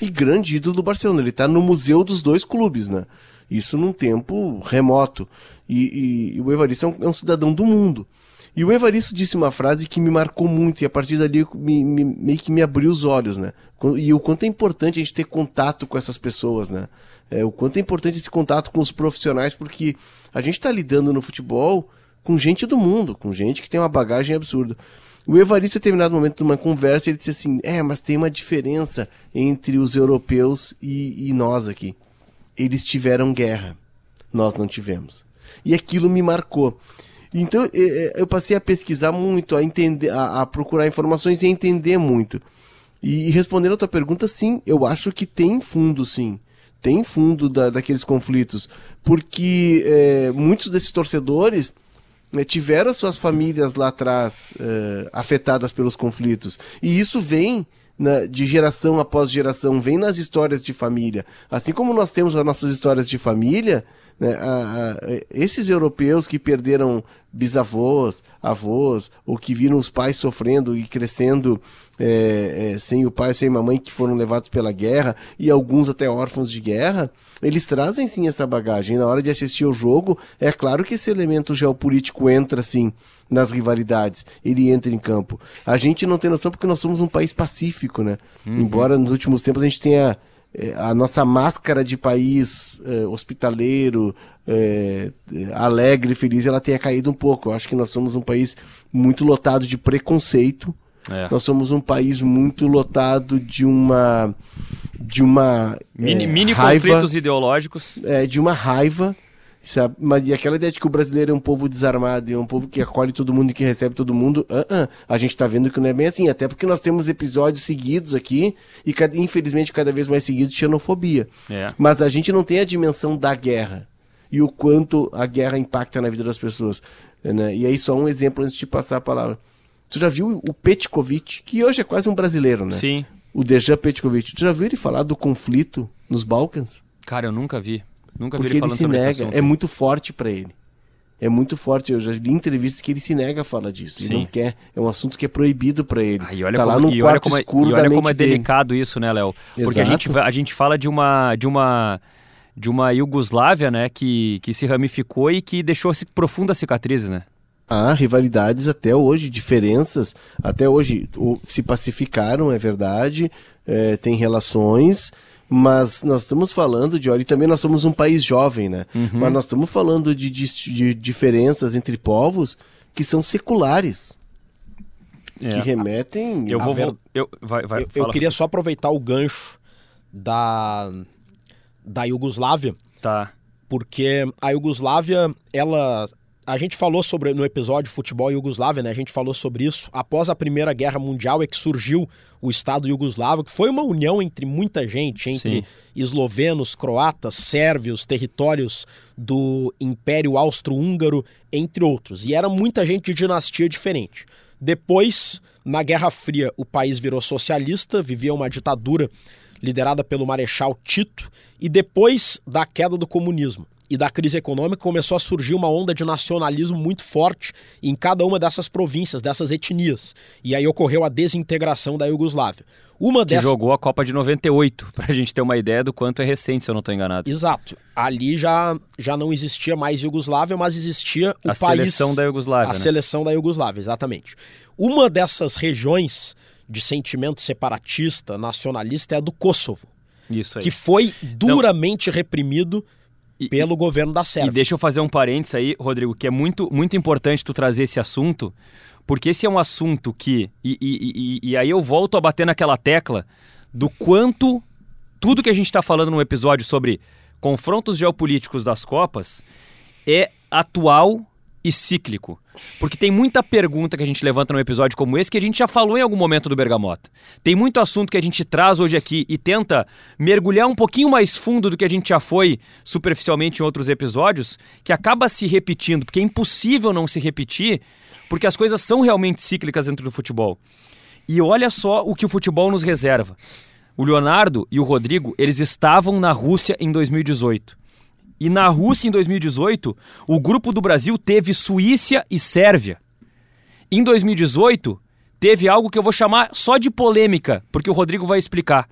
e grande ídolo do Barcelona. Ele está no museu dos dois clubes, né? Isso num tempo remoto. E, e, e o Evaristo é um, é um, cidadão do mundo. E o Evaristo disse uma frase que me marcou muito e a partir dali me, me, meio que me abriu os olhos, né? E o quanto é importante a gente ter contato com essas pessoas, né? É, o quanto é importante esse contato com os profissionais, porque a gente está lidando no futebol com gente do mundo, com gente que tem uma bagagem absurda. O Evaristo, em determinado momento de uma conversa, ele disse assim: É, mas tem uma diferença entre os europeus e, e nós aqui. Eles tiveram guerra, nós não tivemos. E aquilo me marcou. Então eu passei a pesquisar muito, a entender, a, a procurar informações e a entender muito. E, e, respondendo a tua pergunta, sim, eu acho que tem fundo, sim. Tem fundo da, daqueles conflitos. Porque é, muitos desses torcedores tiveram suas famílias lá atrás uh, afetadas pelos conflitos. E isso vem né, de geração após geração, vem nas histórias de família. Assim como nós temos as nossas histórias de família, Né? A, a, esses europeus que perderam bisavós, avós, ou que viram os pais sofrendo e crescendo é, é, sem o pai, sem a mãe, que foram levados pela guerra, e alguns até órfãos de guerra, eles trazem sim essa bagagem. Na hora de assistir o jogo, é claro que esse elemento geopolítico entra sim nas rivalidades, ele entra em campo. A gente não tem noção porque nós somos um país pacífico, né? Uhum. Embora nos últimos tempos a gente tenha a nossa máscara de país é, hospitaleiro, é, alegre, feliz, ela tenha caído um pouco. Eu acho que nós somos um país muito lotado de preconceito. É. Nós somos um país muito lotado de uma de uma mini, mini raiva, conflitos ideológicos, é, de uma raiva Sabe? Mas e aquela ideia de que o brasileiro é um povo desarmado e é um povo que acolhe todo mundo e que recebe todo mundo, uh -uh. a gente tá vendo que não é bem assim, até porque nós temos episódios seguidos aqui e infelizmente cada vez mais seguidos de xenofobia. É. Mas a gente não tem a dimensão da guerra e o quanto a guerra impacta na vida das pessoas. Né? E aí só um exemplo antes de passar a palavra. Tu já viu o Petkovic, que hoje é quase um brasileiro, né? Sim. O Dejan Petkovic. Tu já viu ele falar do conflito nos Balcãs? Cara, eu nunca vi. Nunca Porque vi ele, ele se nega, é muito forte para ele. É muito forte. Eu já li entrevistas que ele se nega a falar disso. Ele não quer. É um assunto que é proibido para ele. Ah, e olha tá como, lá no quarto como, é- escuro e olha como é delicado dele. isso, né, Léo? Porque a gente, a gente fala de uma de uma de uma Iugoslávia, né, que, que se ramificou e que deixou profundas cicatrizes, né? Há rivalidades até hoje, diferenças até hoje se pacificaram, é verdade, é, tem relações, mas nós estamos falando de, olha, e também nós somos um país jovem, né? Uhum. Mas nós estamos falando de, de, de, diferenças entre povos que são seculares. É. Que remetem. Eu vou. Ver... Eu, vai, vai, eu, eu, queria só aproveitar o gancho da, da Iugoslávia. Tá. Porque a Iugoslávia, ela a gente falou sobre no episódio Futebol Iugoslávia, né? A gente falou sobre isso. Após a Primeira Guerra Mundial é que surgiu o Estado Iugoslavo, que foi uma união entre muita gente, entre Sim. eslovenos, croatas, sérvios, territórios do Império Austro-Húngaro, entre outros. E era muita gente de dinastia diferente. Depois, na Guerra Fria, o país virou socialista, vivia uma ditadura liderada pelo Marechal Tito, e depois da queda do comunismo e da crise econômica começou a surgir uma onda de nacionalismo muito forte em cada uma dessas províncias, dessas etnias. E aí ocorreu a desintegração da Iugoslávia. Uma que jogou a Copa de 98, para a gente ter uma ideia do quanto é recente, se eu não estou enganado. Exato. Ali já, já não existia mais Iugoslávia, mas existia o a país... A seleção da Iugoslávia, A né? seleção da Iugoslávia, exatamente. Uma dessas regiões de sentimento separatista, nacionalista, é a do Kosovo. Isso aí. Que foi duramente não. reprimido pelo governo da Sérvia. E deixa eu fazer um parênteses aí, Rodrigo, que é muito, muito importante tu trazer esse assunto, porque esse é um assunto que. E, e, e, e aí eu volto a bater naquela tecla do quanto tudo que a gente está falando no episódio sobre confrontos geopolíticos das Copas é atual e cíclico. Porque tem muita pergunta que a gente levanta num episódio como esse que a gente já falou em algum momento do Bergamota. Tem muito assunto que a gente traz hoje aqui e tenta mergulhar um pouquinho mais fundo do que a gente já foi superficialmente em outros episódios, que acaba se repetindo, porque é impossível não se repetir, porque as coisas são realmente cíclicas dentro do futebol. E olha só o que o futebol nos reserva. O Leonardo e o Rodrigo, eles estavam na Rússia em 2018. E na Rússia, em 2018, o grupo do Brasil teve Suíça e Sérvia. Em 2018, teve algo que eu vou chamar só de polêmica, porque o Rodrigo vai explicar.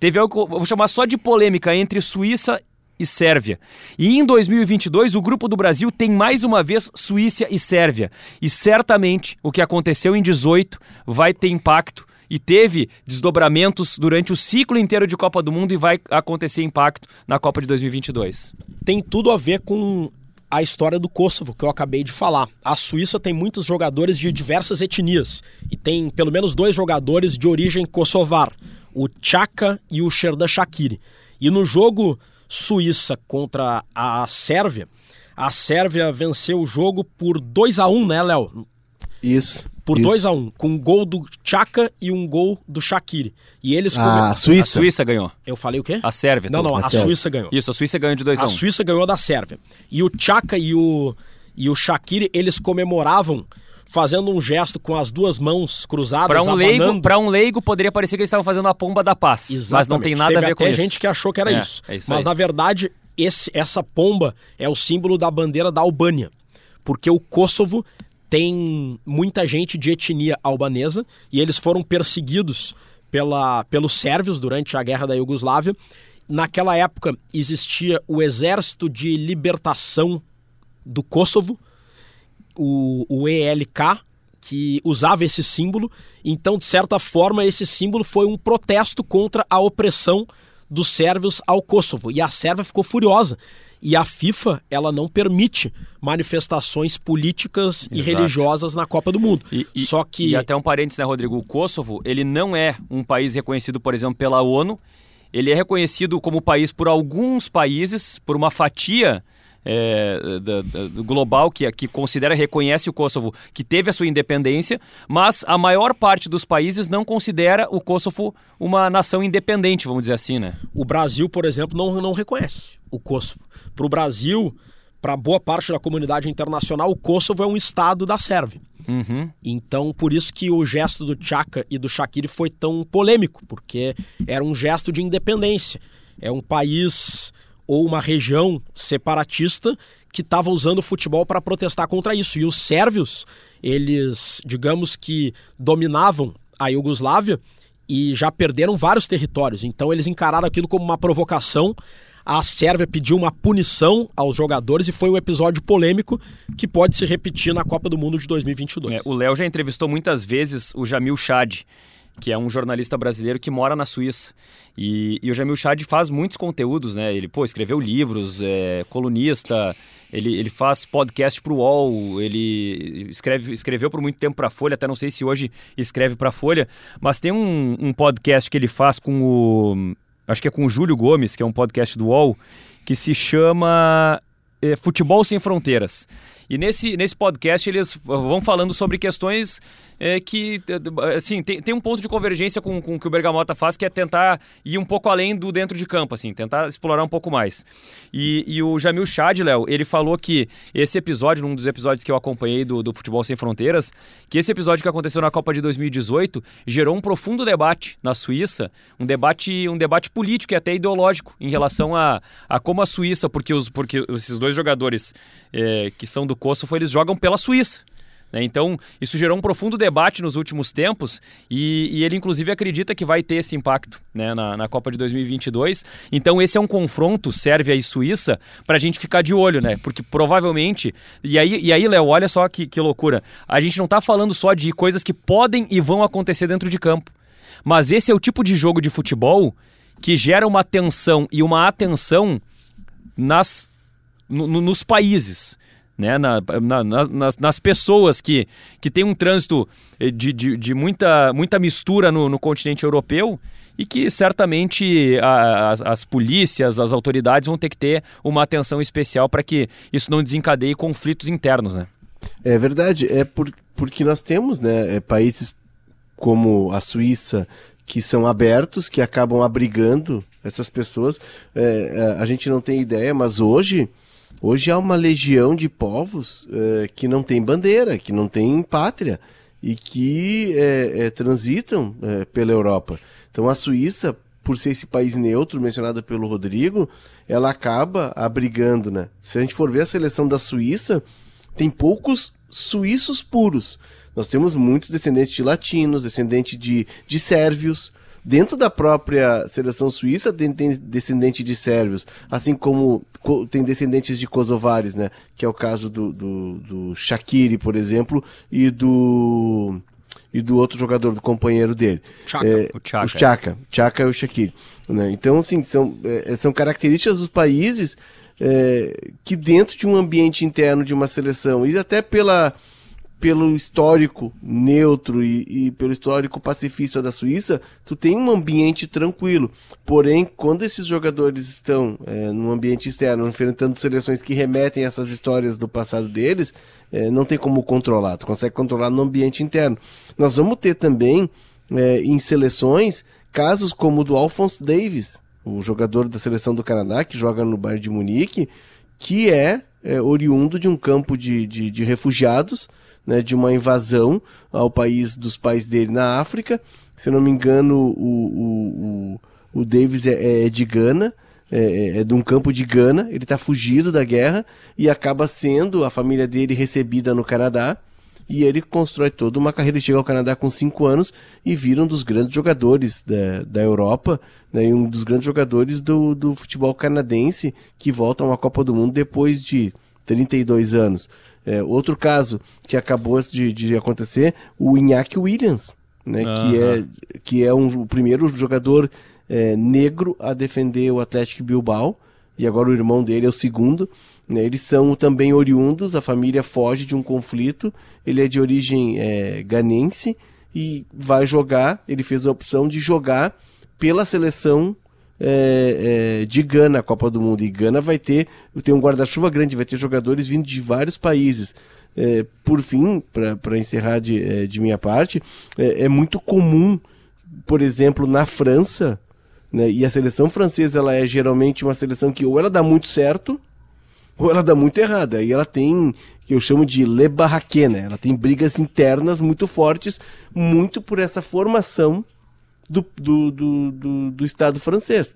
Teve algo que eu vou chamar só de polêmica entre Suíça e Sérvia. E em 2022, o grupo do Brasil tem mais uma vez Suíça e Sérvia. E certamente o que aconteceu em 18 vai ter impacto e teve desdobramentos durante o ciclo inteiro de Copa do Mundo e vai acontecer impacto na Copa de 2022. Tem tudo a ver com a história do Kosovo, que eu acabei de falar. A Suíça tem muitos jogadores de diversas etnias e tem pelo menos dois jogadores de origem kosovar, o Chaka e o Sherdan Shakiri. E no jogo Suíça contra a Sérvia, a Sérvia venceu o jogo por 2 a 1 né, Léo? Isso por 2 a 1 um, com um gol do Chaka e um gol do Shaqiri. E eles ah, a Suíça. A Suíça ganhou. Eu falei o quê? A Sérvia. Não, não, a, a Suíça ganhou. Isso, a Suíça ganhou de 2 a 1. Um. A Suíça ganhou da Sérvia. E o Chaka e o e o Shaqiri, eles comemoravam fazendo um gesto com as duas mãos cruzadas, para um leigo Para um leigo, poderia parecer que eles estavam fazendo a pomba da paz. Exatamente. Mas não tem nada Teve a ver com isso. gente que achou que era é, isso. é isso. Mas, aí. na verdade, esse, essa pomba é o símbolo da bandeira da Albânia, porque o Kosovo tem muita gente de etnia albanesa e eles foram perseguidos pela, pelos sérvios durante a guerra da Iugoslávia. Naquela época existia o Exército de Libertação do Kosovo, o, o ELK, que usava esse símbolo. Então, de certa forma, esse símbolo foi um protesto contra a opressão dos sérvios ao Kosovo. E a Sérvia ficou furiosa. E a FIFA, ela não permite manifestações políticas Exato. e religiosas na Copa do Mundo. E, e, Só que... E até um parênteses, né, Rodrigo? O Kosovo, ele não é um país reconhecido, por exemplo, pela ONU. Ele é reconhecido como país por alguns países, por uma fatia é, da, da, global que, que considera, reconhece o Kosovo, que teve a sua independência, mas a maior parte dos países não considera o Kosovo uma nação independente, vamos dizer assim, né? O Brasil, por exemplo, não, não reconhece o Kosovo. Para o Brasil, para boa parte da comunidade internacional, o Kosovo é um estado da Sérvia. Uhum. Então, por isso que o gesto do Chaka e do Shaqiri foi tão polêmico, porque era um gesto de independência. É um país ou uma região separatista que estava usando o futebol para protestar contra isso. E os sérvios, eles, digamos que dominavam a Iugoslávia e já perderam vários territórios. Então eles encararam aquilo como uma provocação. A Sérvia pediu uma punição aos jogadores e foi um episódio polêmico que pode se repetir na Copa do Mundo de 2022. É, o Léo já entrevistou muitas vezes o Jamil Chad que é um jornalista brasileiro que mora na Suíça. E, e o Jamil Chad faz muitos conteúdos, né? Ele, pô, escreveu livros, é colunista, ele, ele faz podcast para o UOL, ele escreve, escreveu por muito tempo para a Folha, até não sei se hoje escreve para a Folha, mas tem um, um podcast que ele faz com o... acho que é com o Júlio Gomes, que é um podcast do UOL, que se chama é, Futebol Sem Fronteiras. E nesse, nesse podcast eles vão falando sobre questões é, que, assim, tem, tem um ponto de convergência com, com o que o Bergamota faz, que é tentar ir um pouco além do dentro de campo, assim, tentar explorar um pouco mais. E, e o Jamil Chad, Léo, ele falou que esse episódio, num dos episódios que eu acompanhei do, do Futebol Sem Fronteiras, que esse episódio que aconteceu na Copa de 2018 gerou um profundo debate na Suíça, um debate, um debate político e até ideológico em relação a, a como a Suíça, porque, os, porque esses dois jogadores é, que são do Kosovo, eles jogam pela Suíça. Né? Então, isso gerou um profundo debate nos últimos tempos e, e ele, inclusive, acredita que vai ter esse impacto né, na, na, Copa de 2022. Então, esse é um confronto Sérvia e Suíça para a gente ficar de olho, né? Porque provavelmente. E aí, e aí Léo, olha só que, que loucura. A gente não está falando só de coisas que podem e vão acontecer dentro de campo. Mas esse é o tipo de jogo de futebol que gera uma tensão e uma atenção nas, no, nos países né, na, na, nas, nas, pessoas que, que têm um trânsito eh, de, de, de muita, muita mistura no, no, continente europeu e que certamente a, as, as, polícias, as autoridades vão ter que ter uma atenção especial para que isso não desencadeie conflitos internos. Né? É verdade, é por, porque nós temos né, é, países como a Suíça que são abertos, que acabam abrigando essas pessoas. É, é a gente não tem ideia, mas hoje Hoje há uma legião de povos uh, que não tem bandeira, que não tem pátria e que é, é, transitam é, pela Europa. Então a Suíça, por ser esse país neutro mencionado pelo Rodrigo, ela acaba abrigando, né? Se a gente for ver a seleção da Suíça, tem poucos suíços puros. Nós temos muitos descendentes de latinos, descendentes de, de sérvios, Dentro da própria seleção suíça tem, tem descendente de sérvios, assim como tem descendentes de kosovares, né? Que é o caso do, do, do Shaqiri, por exemplo, e do e do outro jogador, do companheiro dele. Chaka. É, o Chaka. O Chaka. Chaka e o Shaqiri. Né? Então, assim, são, é, são características dos países é, que dentro de um ambiente interno de uma seleção, e até pela pelo histórico neutro e, e, pelo histórico pacifista da Suíça, tu tem um ambiente tranquilo. Porém, quando esses jogadores estão é, no ambiente externo, enfrentando seleções que remetem a essas histórias do passado deles, é, não tem como controlar. Tu consegue controlar no ambiente interno. Nós vamos ter também é, em seleções casos como o do Alphonse Davis, o jogador da seleção do Canadá que joga no Bayern de Munique, que é, é oriundo de um campo de, de, de refugiados né, de uma invasão ao país dos pais dele na África. Se eu não me engano, o, o, o, o Davis é, é de Gana. é, é, de um campo de Gana, ele está fugido da guerra e acaba sendo a família dele recebida no Canadá. E ele constrói toda uma carreira. Ele chega ao Canadá com 5 anos e vira um dos grandes jogadores da, da Europa, né, e um dos grandes jogadores do, do futebol canadense que volta a uma Copa do Mundo depois de 32 anos. É, outro caso que acabou de, de acontecer, o Iñaki Williams, né, uhum. que é, que é um, o primeiro jogador é, negro a defender o Atlético Bilbao, e agora o irmão dele é o segundo. Né, eles são também oriundos, a família foge de um conflito, ele é de origem é, ganense e vai jogar, ele fez a opção de jogar pela seleção é, é, de Gana, a Copa do Mundo. E Gana vai ter, tem um guarda-chuva grande, vai ter jogadores vindo de vários países. É, por fim, para encerrar de, é, de minha parte, é, é, muito comum, por exemplo, na França, né, e a seleção francesa ela é geralmente uma seleção que ou ela dá muito certo, ou ela dá muito errada. E ela tem, que eu chamo de le barraquet, né? Ela tem brigas internas muito fortes, muito por essa formação do, do, do, do, do Estado francês,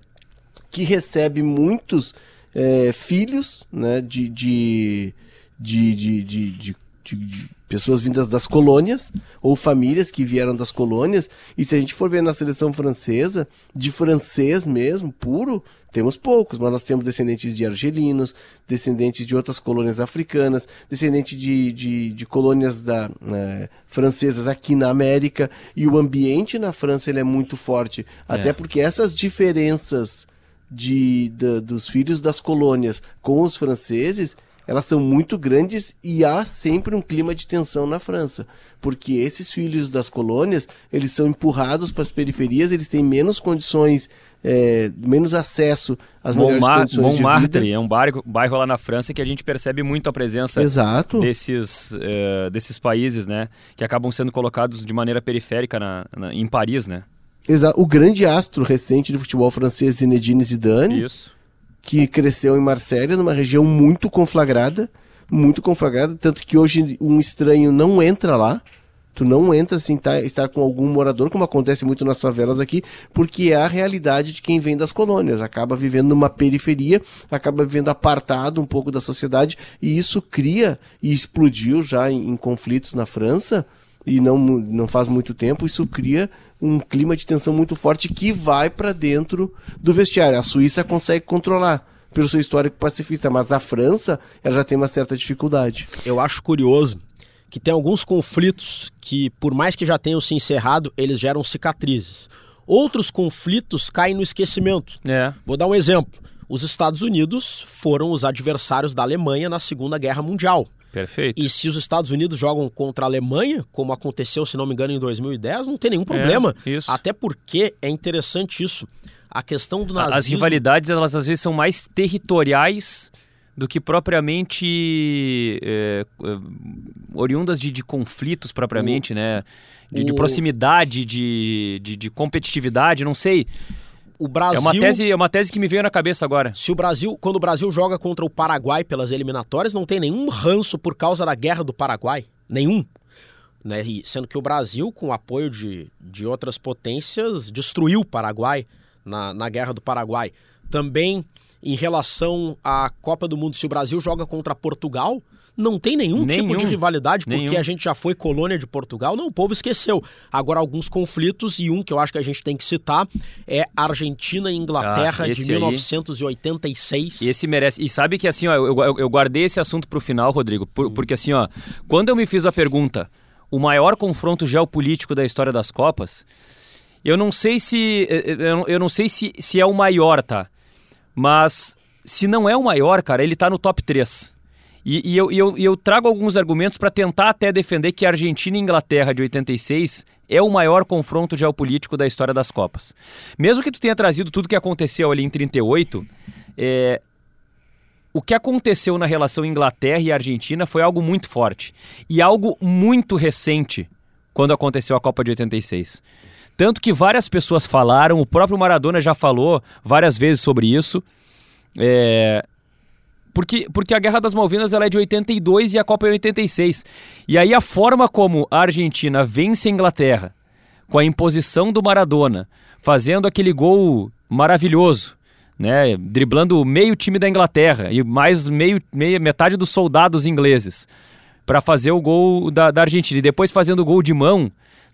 que recebe muitos é, filhos né, de, de, de, de, de, de, de pessoas vindas das colônias ou famílias que vieram das colônias. E se a gente for ver na seleção francesa, de francês mesmo, puro, temos poucos, mas nós temos descendentes de argelinos, descendentes de outras colônias africanas, descendentes de, de, de colônias da, é, francesas aqui na América. E o ambiente na França ele é muito forte, é. até porque essas diferenças de, de, dos filhos das colônias com os franceses elas são muito grandes e há sempre um clima de tensão na França, porque esses filhos das colônias, eles são empurrados para as periferias, eles têm menos condições, é, menos acesso às Montmar melhores condições Montmartre de vida. é um bairro, bairro lá na França que a gente percebe muito a presença Exato. desses uh, desses países, né, que acabam sendo colocados de maneira periférica na, na, em Paris, né? Exato. O grande astro recente do futebol francês, Zinedine Zidane. Isso que cresceu em Marsella, numa região muito conflagrada, muito conflagrada, tanto que hoje um estranho não entra lá. Tu não entra sem tá, estar com algum morador, como acontece muito nas favelas aqui, porque é a realidade de quem vem das colônias. Acaba vivendo numa periferia, acaba vivendo apartado um pouco da sociedade, e isso cria e explodiu já em, em conflitos na França, e não, não faz muito tempo, isso cria um clima de tensão muito forte que vai para dentro do vestiário. A Suíça consegue controlar pelo seu histórico pacifista, mas a França ela já tem uma certa dificuldade. Eu acho curioso que tem alguns conflitos que, por mais que já tenham se encerrado, eles geram cicatrizes. Outros conflitos caem no esquecimento. É. Vou dar um exemplo. Os Estados Unidos foram os adversários da Alemanha na Segunda Guerra Mundial. Perfeito. E se os Estados Unidos jogam contra a Alemanha, como aconteceu, se não me engano, em 2010, não tem nenhum problema. É, isso. Até porque é interessante isso. A questão do nazismo... As rivalidades, elas às vezes são mais territoriais do que propriamente é, é oriundas de, de, conflitos propriamente, o, né? De, o... de proximidade, de, de, de competitividade, não sei o Brasil. É uma, tese, é uma tese que me veio na cabeça agora. Se o Brasil, quando o Brasil joga contra o Paraguai pelas eliminatórias, não tem nenhum ranço por causa da guerra do Paraguai. Nenhum. Né? E sendo que o Brasil, com o apoio de, de outras potências, destruiu o Paraguai na, na guerra do Paraguai. Também em relação à Copa do Mundo, se o Brasil joga contra Portugal, não tem nenhum, nenhum, tipo de rivalidade, porque nenhum. a gente já foi colônia de Portugal. Não, o povo esqueceu. Agora, alguns conflitos, e um que eu acho que a gente tem que citar é Argentina e Inglaterra ah, de 1986. Aí, esse merece. E sabe que assim, ó, eu, eu, eu guardei esse assunto pro final, Rodrigo, por, hum. porque assim, ó, quando eu me fiz a pergunta, o maior confronto geopolítico da história das Copas, eu não sei se. Eu, eu não sei se, se é o maior, tá? Mas se não é o maior, cara, ele tá no top 3. E, e, eu, e eu, eu, trago alguns argumentos para tentar até defender que a Argentina e Inglaterra de 86 é o maior confronto geopolítico da história das Copas. Mesmo que tu tenha trazido tudo que aconteceu ali em 38, é, o que aconteceu na relação Inglaterra e Argentina foi algo muito forte e algo muito recente quando aconteceu a Copa de 86. Tanto que várias pessoas falaram, o próprio Maradona já falou várias vezes sobre isso. É, porque, porque a Guerra das Malvinas ela é de 82 e a Copa é 86. E aí a forma como a Argentina vence a Inglaterra, com a imposição do Maradona, fazendo aquele gol maravilhoso né, driblando meio time da Inglaterra e mais meio, meia, metade dos soldados ingleses para fazer o gol da, da Argentina. E depois fazendo o gol de mão,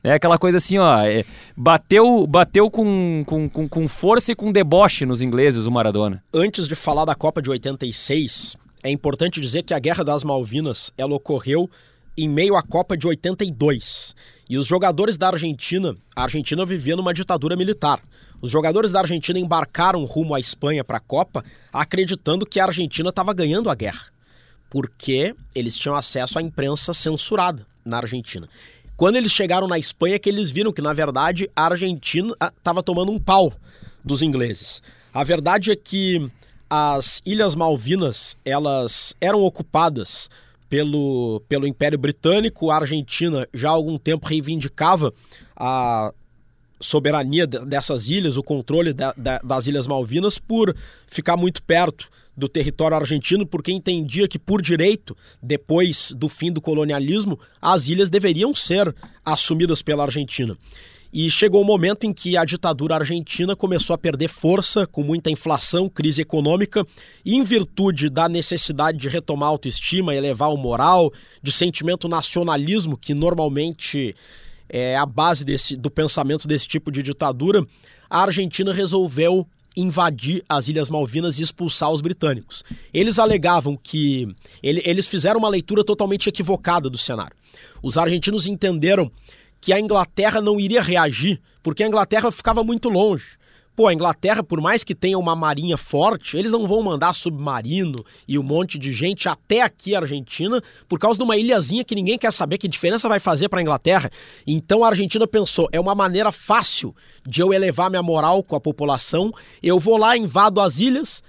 é aquela coisa assim, ó, é, bateu, bateu com, com, com, com força e com deboche nos ingleses o Maradona. Antes de falar da Copa de 86, é importante dizer que a Guerra das Malvinas ela ocorreu em meio à Copa de 82. E os jogadores da Argentina, a Argentina vivia numa ditadura militar. Os jogadores da Argentina embarcaram rumo à Espanha para a Copa, acreditando que a Argentina estava ganhando a guerra, porque eles tinham acesso à imprensa censurada na Argentina. Quando eles chegaram na Espanha, que eles viram que na verdade a Argentina estava tomando um pau dos ingleses. A verdade é que as Ilhas Malvinas elas eram ocupadas pelo, pelo Império Britânico. A Argentina já há algum tempo reivindicava a soberania dessas ilhas, o controle da, da, das Ilhas Malvinas, por ficar muito perto do território argentino, porque entendia que, por direito, depois do fim do colonialismo, as ilhas deveriam ser assumidas pela Argentina. E chegou o um momento em que a ditadura argentina começou a perder força, com muita inflação, crise econômica, e em virtude da necessidade de retomar a autoestima, elevar o moral, de sentimento nacionalismo, que normalmente é a base desse, do pensamento desse tipo de ditadura, a Argentina resolveu invadir as Ilhas Malvinas e expulsar os britânicos. Eles alegavam que. Ele, eles fizeram uma leitura totalmente equivocada do cenário. Os argentinos entenderam que a Inglaterra não iria reagir, porque a Inglaterra ficava muito longe. Pô, a Inglaterra, por mais que tenha uma marinha forte, eles não vão mandar submarino e um monte de gente até aqui a Argentina por causa de uma ilhazinha que ninguém quer saber que diferença vai fazer para a Inglaterra. Então a Argentina pensou, é uma maneira fácil de eu elevar minha moral com a população. Eu vou lá, invado as ilhas,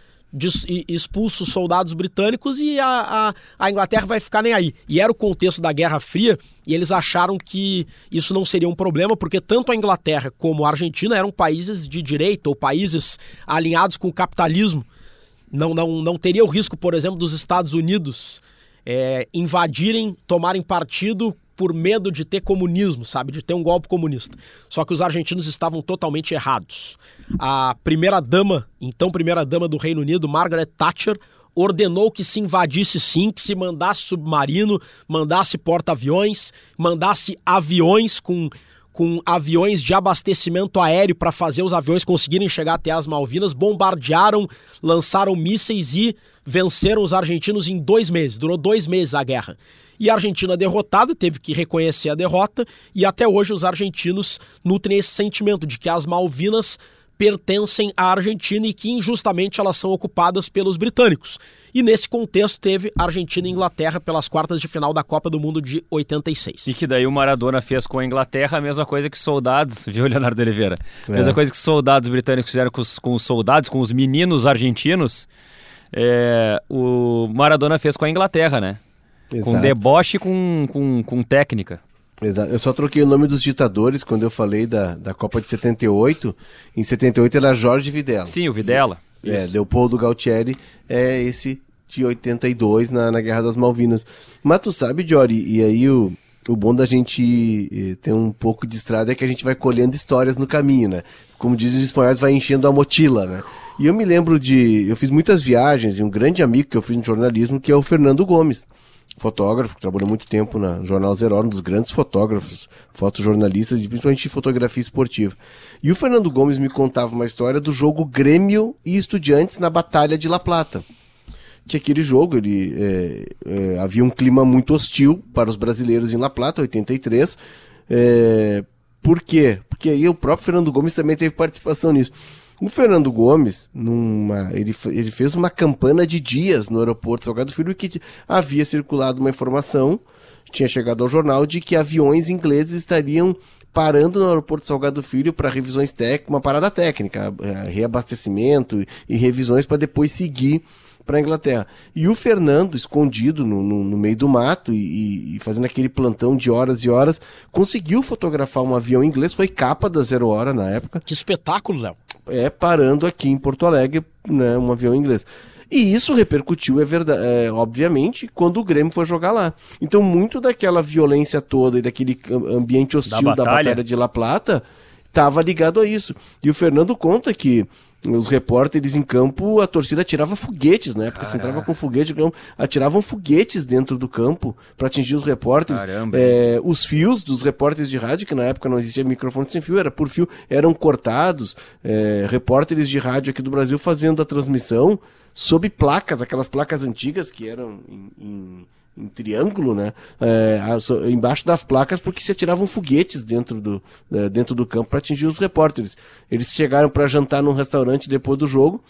expulso os soldados britânicos e a, a, a, Inglaterra vai ficar nem aí. E era o contexto da Guerra Fria e eles acharam que isso não seria um problema, porque tanto a Inglaterra como a Argentina eram países de direita ou países alinhados com o capitalismo. Não, não, não teria o risco, por exemplo, dos Estados Unidos é, invadirem, tomarem partido por medo de ter comunismo, sabe? De ter um golpe comunista. Só que os argentinos estavam totalmente errados. A primeira-dama, então primeira-dama do Reino Unido, Margaret Thatcher, ordenou que se invadisse sim, que se mandasse submarino, mandasse porta-aviões, mandasse aviões com com aviões de abastecimento aéreo para fazer os aviões conseguirem chegar até as Malvinas, bombardearam, lançaram mísseis e venceram os argentinos em dois meses. Durou dois meses a guerra. E a Argentina derrotada teve que reconhecer a derrota, e até hoje os argentinos nutrem esse sentimento de que as Malvinas pertencem à Argentina e que injustamente elas são ocupadas pelos britânicos. E nesse contexto teve Argentina e Inglaterra pelas quartas de final da Copa do Mundo de 86. E que daí o Maradona fez com a Inglaterra a mesma coisa que soldados, viu, Leonardo Oliveira? É. A mesma coisa que soldados britânicos fizeram com os, com os soldados, com os meninos argentinos. É, o Maradona fez com a Inglaterra, né? Exato. Com deboche com, com, com técnica. Exato. Eu só troquei o nome dos ditadores quando eu falei da, da Copa de 78. Em 78 era Jorge Videla. Sim, o Videla. É, Leopoldo Galtieri é esse de 82 na, na Guerra das Malvinas. Mas tu sabe, Jory, e aí o, o bom da gente eh, ter um pouco de estrada é que a gente vai colhendo histórias no caminho, né? Como dizem os espanhóis, vai enchendo a motila, né? E eu me lembro de. Eu fiz muitas viagens e um grande amigo que eu fiz no jornalismo, que é o Fernando Gomes fotógrafo, que trabalhou muito tempo no Jornal Zero, um dos grandes fotógrafos, fotojornalistas, principalmente de fotografia esportiva. E o Fernando Gomes me contava uma história do jogo Grêmio e Estudiantes na Batalha de La Plata. Que aquele jogo, ele, é, é, havia um clima muito hostil para os brasileiros em La Plata, 83. É, por quê? Porque aí o próprio Fernando Gomes também teve participação nisso. O Fernando Gomes, numa, ele, ele fez uma campana de dias no aeroporto Salgado Filho que havia circulado uma informação, tinha chegado ao jornal, de que aviões ingleses estariam parando no aeroporto Salgado Filho para revisões técnicas, uma parada técnica, é, reabastecimento e revisões para depois seguir para a Inglaterra. E o Fernando, escondido no, no, no meio do mato e, e, fazendo aquele plantão de horas e horas, conseguiu fotografar um avião inglês, foi capa da Zero Hora na época. Que espetáculo, Léo! É, parando aqui em Porto Alegre, né, um avião inglês. E isso repercutiu, é verdade, é, obviamente, quando o Grêmio foi jogar lá. Então, muito daquela violência toda e daquele ambiente hostil da Batalha, da batalha de La Plata estava ligado a isso. E o Fernando conta que os repórteres em campo, a torcida atirava foguetes, né? Porque você entrava com foguete, atiravam foguetes dentro do campo para atingir os repórteres. É, os fios dos repórteres de rádio, que na época não existia microfone sem fio, era por fio, eram cortados. É, repórteres de rádio aqui do Brasil fazendo a transmissão sob placas, aquelas placas antigas que eram em, em em triângulo, né? É, embaixo das placas, porque se atiravam foguetes dentro do, é, dentro do campo para atingir os repórteres. Eles chegaram para jantar num restaurante depois do jogo.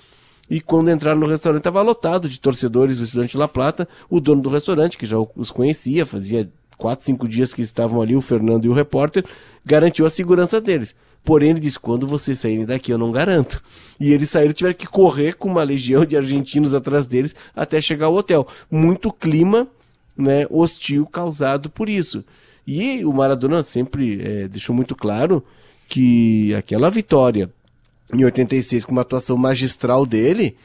E quando entraram no restaurante, estava lotado de torcedores do Estudante La Plata. O dono do restaurante, que já os conhecia, fazia quatro, cinco dias que estavam ali, o Fernando e o repórter, garantiu a segurança deles. Porém, ele disse: quando vocês saírem daqui, eu não garanto. E eles saíram, tiveram que correr com uma legião de argentinos atrás deles até chegar ao hotel. Muito clima né, hostil causado por isso. E o Maradona sempre é, deixou muito claro que aquela vitória em 86 com uma atuação magistral dele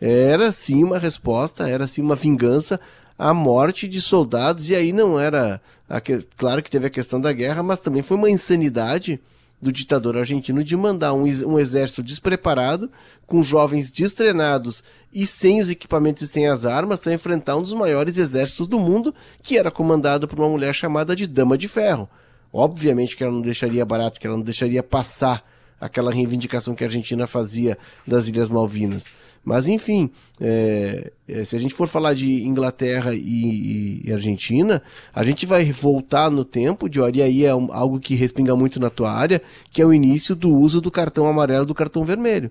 era sim uma resposta, era sim uma vingança à morte de soldados e aí não era que, claro que teve a questão da guerra, mas também foi uma insanidade do ditador argentino de mandar um, um exército despreparado, com jovens destrenados e sem os equipamentos e sem as armas, para enfrentar um dos maiores exércitos do mundo, que era comandado por uma mulher chamada de Dama de Ferro. Obviamente que ela não deixaria barato, que ela não deixaria passar aquela reivindicação que a Argentina fazia das Ilhas Malvinas. Mas, enfim, é, é, se a gente for falar de Inglaterra e, e, Argentina, a gente vai voltar no tempo, de e aí é um, algo que respinga muito na tua área, que é o início do uso do cartão amarelo do cartão vermelho.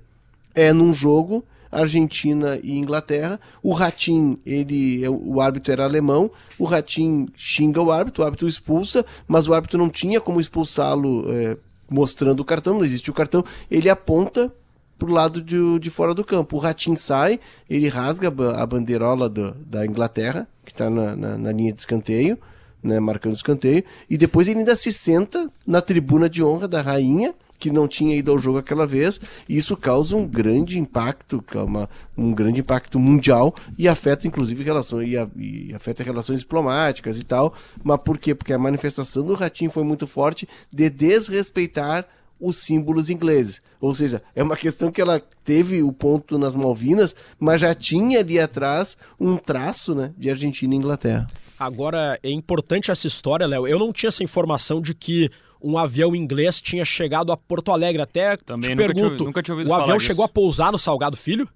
É num jogo Argentina e Inglaterra. O Ratim, ele, é, o árbitro era alemão. O Ratim xinga o árbitro, o árbitro expulsa, mas o árbitro não tinha como expulsá-lo é, mostrando o cartão, não existe o cartão. Ele aponta pro lado de, de fora do campo. O Ratim sai, ele rasga a bandeirola do, da Inglaterra, que está na, na, na, linha de escanteio, né, marcando o escanteio, e depois ele ainda se senta na tribuna de honra da rainha, que não tinha ido ao jogo aquela vez, e isso causa um grande impacto, uma, um grande impacto mundial e afeta inclusive relações e, afeta relações diplomáticas e tal. Mas por quê? Porque a manifestação do Ratinho foi muito forte de desrespeitar os símbolos ingleses. Ou seja, é uma questão que ela teve o ponto nas Malvinas, mas já tinha ali atrás um traço né, de Argentina e Inglaterra. Agora, é importante essa história, Léo. Eu não tinha essa informação de que um avião inglês tinha chegado a Porto Alegre. Até Também te nunca pergunto, tinha, nunca tinha ouvido o avião disso. chegou a pousar no Salgado Filho?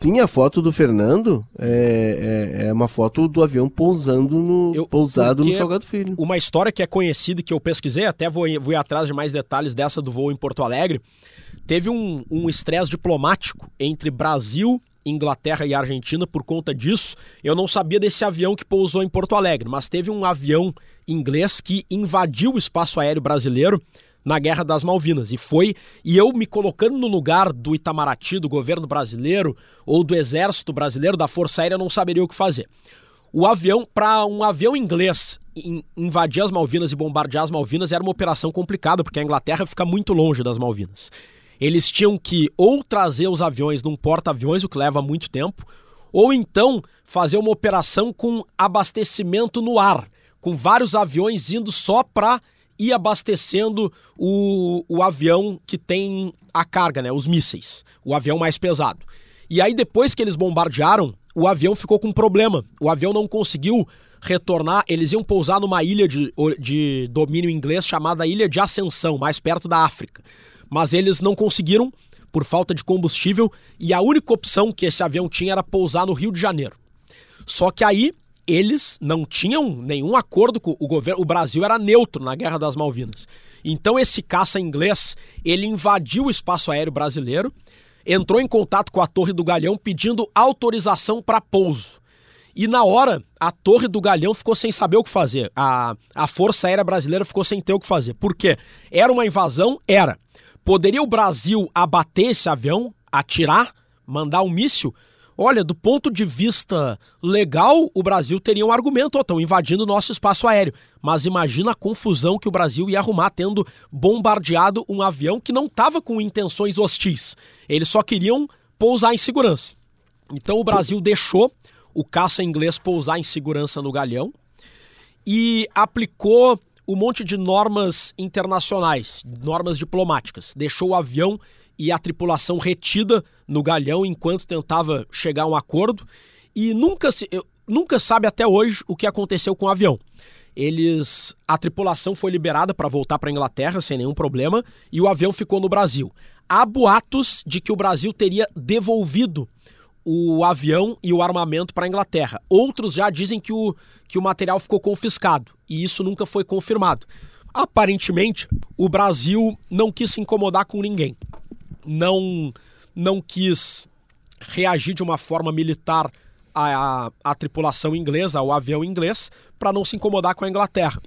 Sim, a foto do Fernando é, é, é, uma foto do avião pousando no, eu, pousado no Salgado Filho. Uma história que é conhecida que eu pesquisei, até vou, vou ir atrás de mais detalhes dessa do voo em Porto Alegre. Teve um estresse um diplomático entre Brasil, Inglaterra e Argentina por conta disso. Eu não sabia desse avião que pousou em Porto Alegre, mas teve um avião inglês que invadiu o espaço aéreo brasileiro na Guerra das Malvinas. E foi, e eu me colocando no lugar do Itamaraty, do governo brasileiro, ou do exército brasileiro, da Força Aérea, não saberia o que fazer. O avião, para um avião inglês invadir as Malvinas e bombardear as Malvinas era uma operação complicada, porque a Inglaterra fica muito longe das Malvinas. Eles tinham que ou trazer os aviões num porta-aviões, o que leva muito tempo, ou então fazer uma operação com abastecimento no ar, com vários aviões indo só para ir abastecendo o, o avião que tem a carga, né, os mísseis, o avião mais pesado. E aí depois que eles bombardearam, o avião ficou com um problema. O avião não conseguiu retornar, eles iam pousar numa ilha de, de domínio inglês chamada Ilha de Ascensão, mais perto da África. Mas eles não conseguiram por falta de combustível e a única opção que esse avião tinha era pousar no Rio de Janeiro. Só que aí eles não tinham nenhum acordo com o governo. O Brasil era neutro na Guerra das Malvinas. Então esse caça inglês, ele invadiu o espaço aéreo brasileiro, entrou em contato com a Torre do Galhão pedindo autorização para pouso. E na hora, a Torre do Galhão ficou sem saber o que fazer. A, a Força Aérea Brasileira ficou sem ter o que fazer. Por quê? Era uma invasão? Era. Poderia o Brasil abater esse avião, atirar, mandar um míssil? Olha, do ponto de vista legal, o Brasil teria um argumento, estão invadindo o nosso espaço aéreo. Mas imagina a confusão que o Brasil ia arrumar tendo bombardeado um avião que não estava com intenções hostis. Eles só queriam pousar em segurança. Então o Brasil deixou o caça inglês pousar em segurança no Galeão e aplicou um monte de normas internacionais, normas diplomáticas. Deixou o avião e a tripulação retida no galhão enquanto tentava chegar a um acordo. E nunca se, nunca sabe até hoje o que aconteceu com o avião. Eles, a tripulação foi liberada para voltar para a Inglaterra sem nenhum problema e o avião ficou no Brasil. Há boatos de que o Brasil teria devolvido o avião e o armamento para a Inglaterra. Outros já dizem que o, que o material ficou confiscado e isso nunca foi confirmado. Aparentemente, o Brasil não quis se incomodar com ninguém. Não, não quis reagir de uma forma militar à, à, à tripulação inglesa, ao avião inglês, para não se incomodar com a Inglaterra.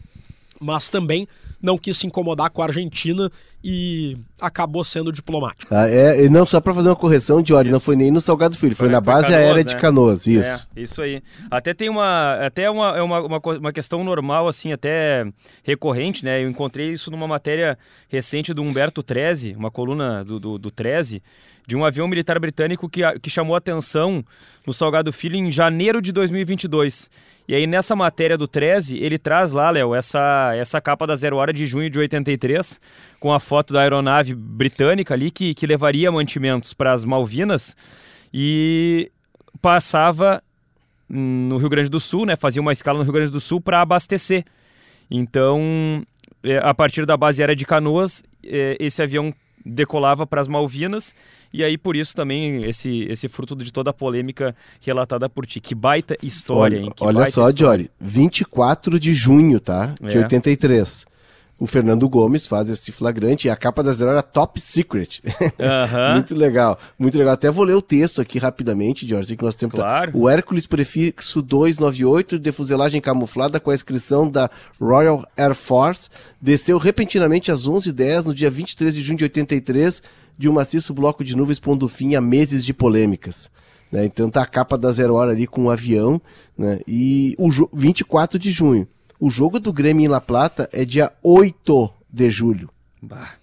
Mas também não quis se incomodar com a Argentina e acabou sendo diplomático. Ah, é, não, só para fazer uma correção, Diori, não foi nem no Salgado Filho, foi, foi na base Canoas, aérea né? de Canoas, isso. É, isso aí. Até tem uma, até uma, é uma, uma, uma, questão normal, assim, até recorrente, né? Eu encontrei isso numa matéria recente do Humberto Treze, uma coluna do, do, do Treze, de um avião militar britânico que, que chamou atenção no Salgado Filho em janeiro de 2022. E aí nessa matéria do 13, ele traz lá, Léo, essa, essa capa da Zero Hora de junho de 83, com a foto da aeronave britânica ali que, que levaria mantimentos para as Malvinas e passava no Rio Grande do Sul, né? Fazia uma escala no Rio Grande do Sul para abastecer. Então, é, a partir da base aérea de Canoas, é, esse avião decolava para as Malvinas e aí por isso também esse esse fruto de toda a polêmica relatada por ti. Que baita história, olha, hein? Que olha só, Jory, 24 de junho, tá? De é. 83 o Fernando Gomes faz esse flagrante e a capa da Zero era Top Secret. muito legal, muito legal. Até vou ler o texto aqui rapidamente, Jorge, que nós temos. Claro. O Hércules prefixo 298 de fuselagem camuflada com a inscrição da Royal Air Force desceu repentinamente às 11h10 no dia 23 de junho de 83 de um maciço bloco de nuvens pondo fim a meses de polêmicas. Né? Então tá a capa da Zero Hora ali com o um avião, né? E o 24 de junho. O jogo do Grêmio em La Plata é dia 8 de julho. Bah.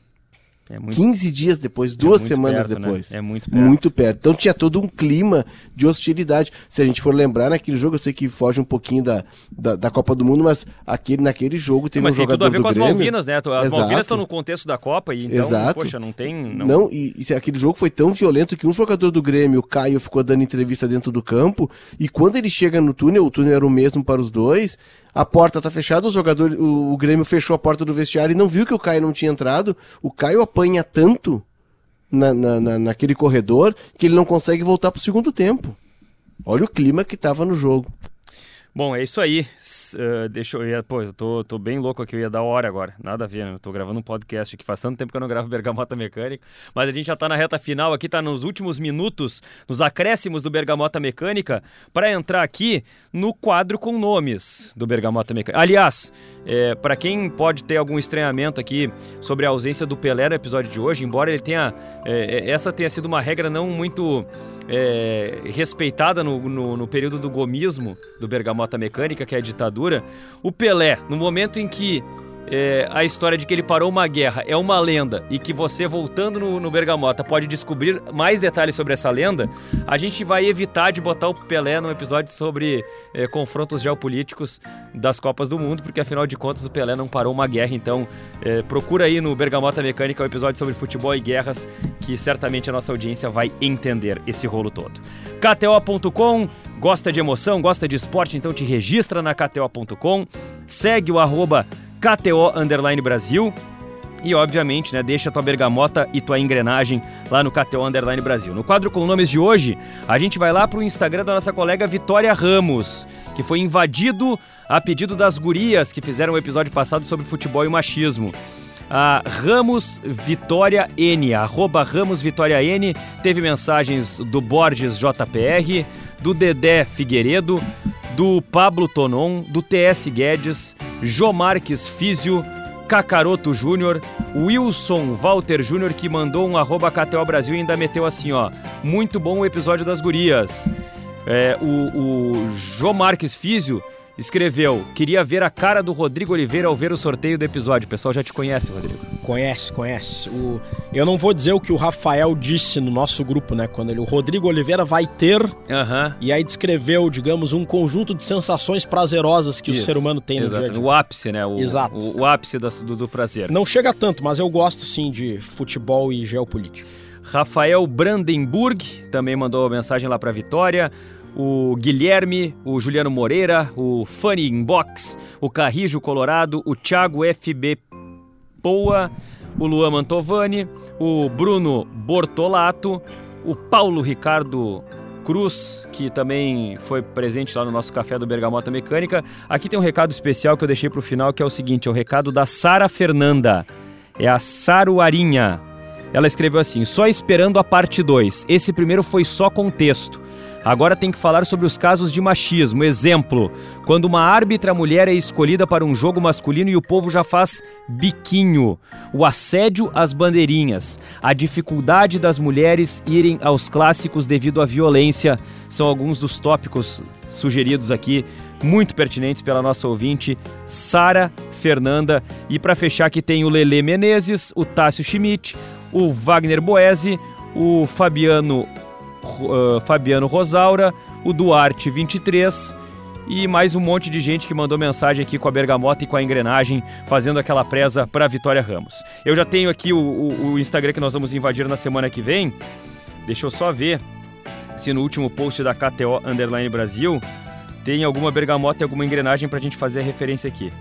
É muito... 15 dias depois, duas é semanas perto, né? depois. Né? É muito perto. Muito perto. Então tinha todo um clima de hostilidade. Se a gente for lembrar, naquele jogo, eu sei que foge um pouquinho da, da, da Copa do Mundo, mas aquele, naquele jogo teve mas um tem jogador tudo a ver com as Grêmio. Malvinas, né? As Exato. Malvinas estão no contexto da Copa e então, Exato. poxa, não tem... Não, não e, e aquele jogo foi tão violento que um jogador do Grêmio, o Caio, ficou dando entrevista dentro do campo e quando ele chega no túnel, o túnel era o mesmo para os dois, a porta tá fechada, o jogador, o, o, Grêmio fechou a porta do vestiário e não viu que o Caio não tinha entrado. O Caio apanha tanto na, na, na naquele corredor que ele não consegue voltar pro segundo tempo. Olha o clima que tava no jogo. Bom, é isso aí. Uh, deixa eu. Ia, pô, eu tô, tô bem louco aqui, eu ia dar hora agora. Nada a ver, né? Eu tô gravando um podcast aqui. Faz tanto tempo que eu não gravo Bergamota Mecânica. Mas a gente já tá na reta final aqui, tá nos últimos minutos, nos acréscimos do Bergamota Mecânica, para entrar aqui no quadro com nomes do Bergamota Mecânica. Aliás, é, para quem pode ter algum estranhamento aqui sobre a ausência do Pelé no episódio de hoje, embora ele tenha. É, é essa tenha sido uma regra não muito é, respeitada no, no, no, período do gomismo do Bergamota Mecânica, que é a ditadura, o Pelé, no momento em que é, a história de que ele parou uma guerra é uma lenda e que você, voltando no, no, Bergamota, pode descobrir mais detalhes sobre essa lenda, a gente vai evitar de botar o Pelé num episódio sobre é, confrontos geopolíticos das Copas do Mundo, porque afinal de contas o Pelé não parou uma guerra. Então, é, procura aí no Bergamota Mecânica o um episódio sobre futebol e guerras, que certamente a nossa audiência vai entender esse rolo todo. KTO.com, gosta de emoção, gosta de esporte, então te registra na KTO.com, segue o arroba KTO Underline Brasil. E, obviamente, né, deixa tua bergamota e tua engrenagem lá no KTO Underline Brasil. No quadro com nomes de hoje, a gente vai lá pro Instagram da nossa colega Vitória Ramos, que foi invadido a pedido das gurias que fizeram o um episódio passado sobre futebol e machismo. A Ramos Vitória N, arroba Ramos Vitória N, teve mensagens do Borges JPR, do Dedé Figueiredo, do Pablo Tonon, do TS Guedes, Jô Marques Físio, Cacaroto Júnior, Wilson Walter Júnior, que mandou um arroba KTO Brasil e ainda meteu assim, ó. Muito bom o episódio das gurias. É, o, o Jô Físio escreveu: Queria ver a cara do Rodrigo Oliveira ao ver o sorteio do episódio. O pessoal já te conhece, Rodrigo. Conhece, conhece. O... Eu não vou dizer o que o Rafael disse no nosso grupo, né? Quando ele, o Rodrigo Oliveira vai ter. Uhum. E aí descreveu, digamos, um conjunto de sensações prazerosas que Isso. o ser humano tem Exato. no dia a dia. O ápice, né? O, Exato. O, o ápice do, do prazer. Não chega tanto, mas eu gosto sim de futebol e geopolítica. Rafael Brandenburg também mandou mensagem lá para Vitória. O Guilherme, o Juliano Moreira, o Funny Inbox, o Carrijo Colorado, o Thiago FB Poa, o Luan Mantovani, o Bruno Bortolato, o Paulo Ricardo Cruz, que também foi presente lá no nosso café do Bergamota Mecânica. Aqui tem um recado especial que eu deixei para o final, que é o seguinte: é o recado da Sara Fernanda. É a Saruarinha. Ela escreveu assim: só esperando a parte 2. Esse primeiro foi só contexto. Agora tem que falar sobre os casos de machismo. Exemplo: quando uma árbitra mulher é escolhida para um jogo masculino e o povo já faz biquinho. O assédio às bandeirinhas. A dificuldade das mulheres irem aos clássicos devido à violência. São alguns dos tópicos sugeridos aqui, muito pertinentes pela nossa ouvinte, Sara Fernanda. E para fechar, aqui tem o Lele Menezes, o Tássio Schmidt, o Wagner Boese, o Fabiano uh, Fabiano Rosaura, o Duarte 23 e mais um monte de gente que mandou mensagem aqui com a bergamota e com a engrenagem, fazendo aquela presa para Vitória Ramos. Eu já tenho aqui o, o, o, Instagram que nós vamos invadir na semana que vem. Deixa eu só ver se no último post da KTO Underline Brasil tem alguma bergamota e alguma engrenagem para a gente fazer a referência aqui.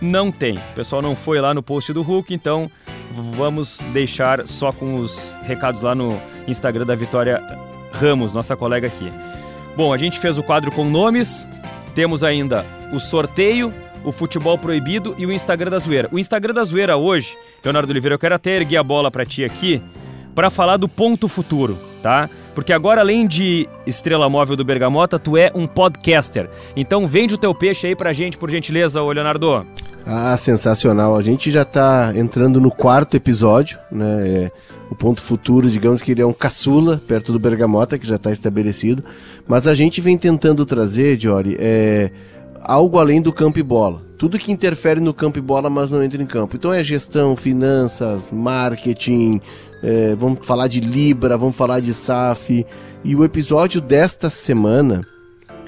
Não tem. O pessoal não foi lá no post do Hulk, então vamos deixar só com os recados lá no Instagram da Vitória Ramos, nossa colega aqui. Bom, a gente fez o quadro com nomes, temos ainda o sorteio, o futebol proibido e o Instagram da zoeira. O Instagram da zoeira hoje, Leonardo Oliveira, eu quero até erguer a bola para ti aqui para falar do ponto futuro, tá? Porque agora, além de estrela móvel do Bergamota, tu é um podcaster. Então vende o teu peixe aí pra gente, por gentileza, ô Leonardo. Ah, sensacional. A gente já tá entrando no quarto episódio, né? É, o ponto futuro, digamos que ele é um caçula perto do Bergamota, que já está estabelecido. Mas a gente vem tentando trazer, Jory, é, algo além do campo e bola. Tudo que interfere no campo e bola, mas não entra em campo. Então é gestão, finanças, marketing, é, vamos falar de Libra, vamos falar de SAF. E o episódio desta semana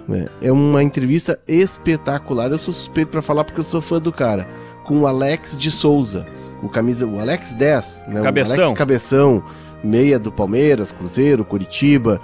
né, é uma entrevista espetacular. Eu sou suspeito para falar porque eu sou fã do cara. Com o Alex de Souza, o camisa, o Alex 10, né, Cabeção. o Alex Cabeção, meia do Palmeiras, Cruzeiro, Curitiba.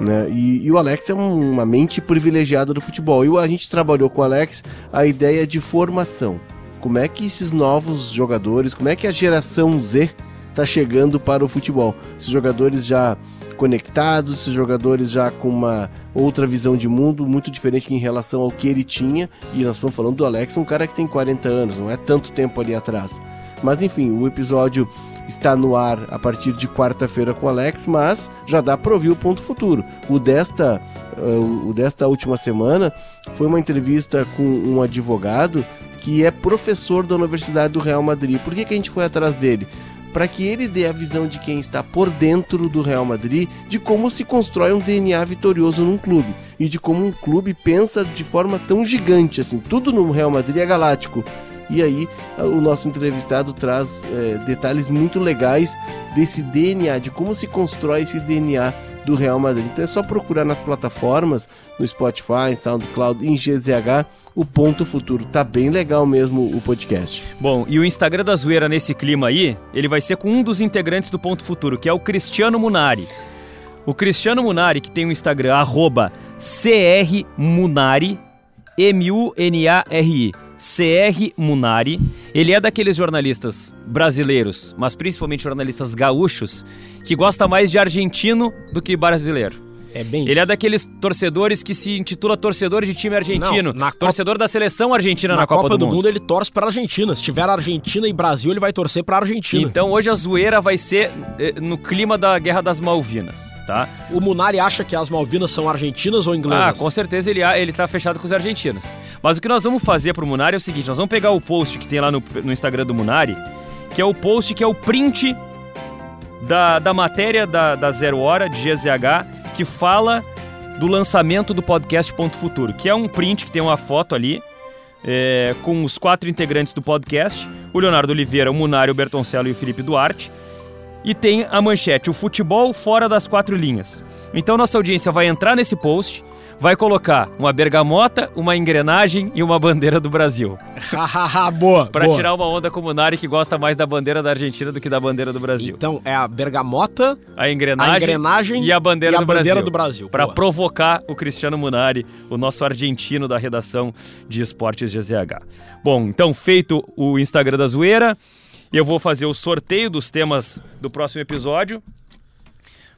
Né? E, e, o Alex é um, uma mente privilegiada do futebol. E a gente trabalhou com o Alex a ideia de formação. Como é que esses novos jogadores, como é que a geração Z está chegando para o futebol? Esses jogadores já conectados, esses jogadores já com uma outra visão de mundo muito diferente em relação ao que ele tinha. E nós estamos falando do Alex, um cara que tem 40 anos, não é tanto tempo ali atrás. Mas enfim, o episódio está no ar a partir de quarta-feira com o Alex, mas já dá para ouvir o ponto futuro. O desta, uh, o desta última semana foi uma entrevista com um advogado que é professor da Universidade do Real Madrid. Por que, que a gente foi atrás dele? Para que ele dê a visão de quem está por dentro do Real Madrid, de como se constrói um DNA vitorioso num clube e de como um clube pensa de forma tão gigante assim. Tudo no Real Madrid é galáctico e aí o nosso entrevistado traz é, detalhes muito legais desse DNA, de como se constrói esse DNA do Real Madrid. Então é só procurar nas plataformas, no Spotify, SoundCloud, em GZH, o Ponto Futuro. Tá bem legal mesmo o podcast. Bom, e o Instagram da Zoeira nesse clima aí, ele vai ser com um dos integrantes do Ponto Futuro, que é o Cristiano Munari. O Cristiano Munari, que tem o Instagram, arroba CRMunari, M-U-N-A-R-I. CR Munari. Ele é daqueles jornalistas brasileiros, mas principalmente jornalistas gaúchos, que gosta mais de argentino do que brasileiro. É bem Ele é daqueles torcedores que se intitula torcedor de time argentino. Não, torcedor Copa... da seleção argentina na, na Copa, Copa, do, do mundo. mundo. ele torce para Argentina. Se tiver Argentina e Brasil, ele vai torcer para Argentina. Então hoje a zoeira vai ser eh, no clima da Guerra das Malvinas, tá? O Munari acha que as Malvinas são argentinas ou inglesas? Ah, com certeza ele, ele tá fechado com os argentinos. Mas o que nós vamos fazer pro Munari é o seguinte, nós vamos pegar o post que tem lá no, no Instagram do Munari, que é o post que é o print da, da matéria da, da Zero Hora, de GZH, que fala do lançamento do podcast Ponto Futuro, que é um print que tem uma foto ali é, com os quatro integrantes do podcast, o Leonardo Oliveira, o Munário, o Bertoncello e o Felipe Duarte. e tem a manchete: o futebol fora das quatro linhas. Então nossa audiência vai entrar nesse post, vai colocar uma bergamota, uma engrenagem e uma bandeira do Brasil. Hahaha, boa. Pra boa. tirar uma onda com o Munari que gosta mais da bandeira da Argentina do que da bandeira do Brasil. Então é a bergamota, A engrenagem, a engrenagem e a bandeira e a do bandeira Brasil. do Brasil. Pra Boa. provocar o Cristiano Munari, o nosso argentino da redação de esportes GZH. Bom, então feito o Instagram da Zoeira, eu vou fazer o sorteio dos temas do próximo episódio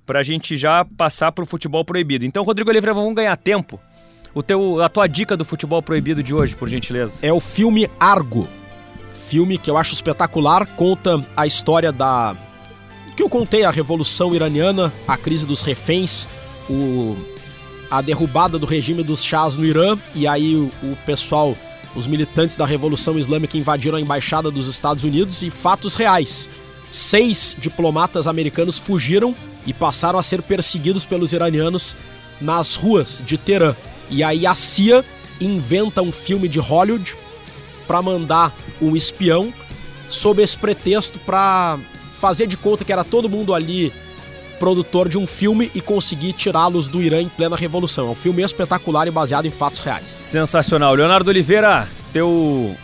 pra gente já passar pro futebol proibido. Então, Rodrigo Oliveira, vamos ganhar tempo. O teu, a tua dica do futebol proibido de hoje, por gentileza. É o filme Argo. Filme que eu acho espetacular, conta a história da. que eu contei, a Revolução Iraniana, a crise dos reféns, o... a derrubada do regime dos chás no Irã, e aí o, o pessoal, os militantes da Revolução Islâmica invadiram a embaixada dos Estados Unidos e fatos reais. Seis diplomatas americanos fugiram e passaram a ser perseguidos pelos iranianos nas ruas de Teherã. E aí a CIA inventa um filme de Hollywood para mandar um espião sob esse pretexto para fazer de conta que era todo mundo ali produtor de um filme e conseguir tirá-los do Irã em plena revolução. É um filme espetacular e baseado em fatos reais. Sensacional. Leonardo Oliveira, teu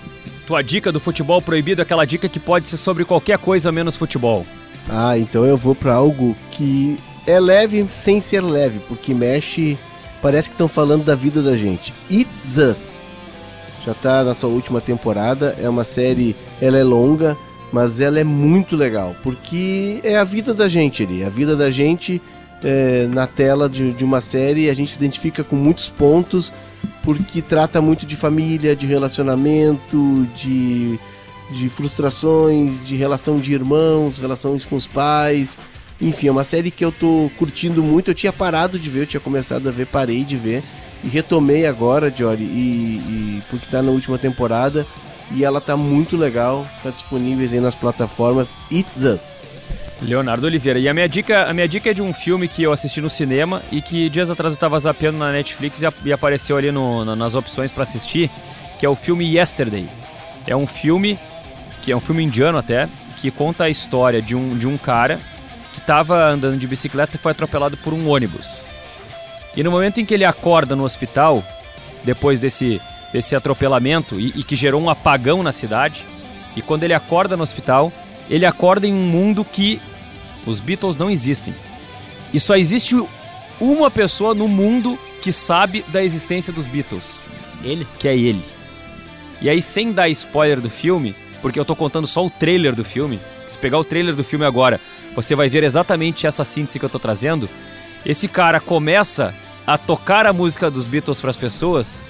tua dica do futebol proibido, é aquela dica que pode ser sobre qualquer coisa menos futebol. Ah, então eu vou pra algo que é leve sem ser leve, porque mexe. Parece que estão falando da vida da gente. It's Us. Já tá na sua última temporada. É uma série. Ela é longa, mas ela é muito legal. Porque é a vida da gente ali. A vida da gente é, na tela de, de uma série. A gente se identifica com muitos pontos. Porque trata muito de família, de relacionamento, de de frustrações, de relação de irmãos, relações com os pais. Enfim, é uma série que eu tô curtindo muito. Eu tinha parado de ver, eu tinha começado a ver, parei de ver. E retomei agora, Jory, e, e porque tá na última temporada. E ela tá muito legal, tá disponível aí nas plataformas It's Us. Leonardo Oliveira. E a minha dica, a minha dica é de um filme que eu assisti no cinema e que dias atrás eu tava zapeando na Netflix e, a- e apareceu ali no- na- nas opções pra assistir, que é o filme Yesterday. É um filme que é um filme indiano até, que conta a história de um, de um cara que tava andando de bicicleta e foi atropelado por um ônibus. E no momento em que ele acorda no hospital, depois desse, desse atropelamento e, e que gerou um apagão na cidade, e quando ele acorda no hospital, ele acorda em um mundo que os Beatles não existem. E só existe uma pessoa no mundo que sabe da existência dos Beatles, Ele? que é ele. E aí, sem dar spoiler do filme, porque eu tô contando só o trailer do filme, se pegar o trailer do filme agora, você vai ver exatamente essa síntese que eu tô trazendo. Esse cara começa a tocar a música dos Beatles para as pessoas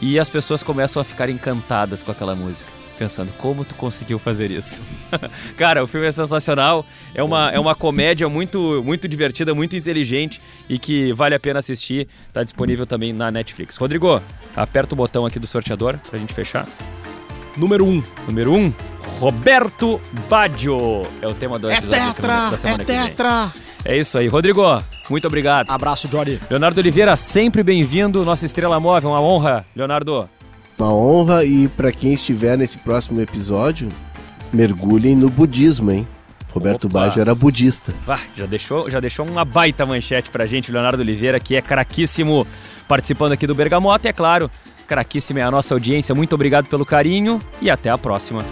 e as pessoas começam a ficar encantadas com aquela música. Pensando, como tu conseguiu fazer isso? Cara, o filme é sensacional. É uma, é uma comédia muito, muito divertida, muito inteligente e que vale a pena assistir. Tá disponível também na Netflix. Rodrigo, aperta o botão aqui do sorteador pra gente fechar. Número 1. Um. Número 1, um, Roberto Baggio. É o tema do É episódio da semana, tetra! da semana É que vem. tetra! É isso aí. Rodrigo, muito obrigado. Abraço, Jory. Leonardo Oliveira, sempre bem-vindo, nossa estrela móvel, uma honra, Leonardo. Uma honra e para quem estiver nesse próximo episódio, mergulhem no budismo, hein? Roberto Opa. Baggio era budista. Ah, já deixou, já deixou uma baita manchete pra gente, Leonardo Oliveira, que é craquíssimo participando aqui do Bergamota, e é claro, craquíssima é a nossa audiência. Muito obrigado pelo carinho e até a próxima.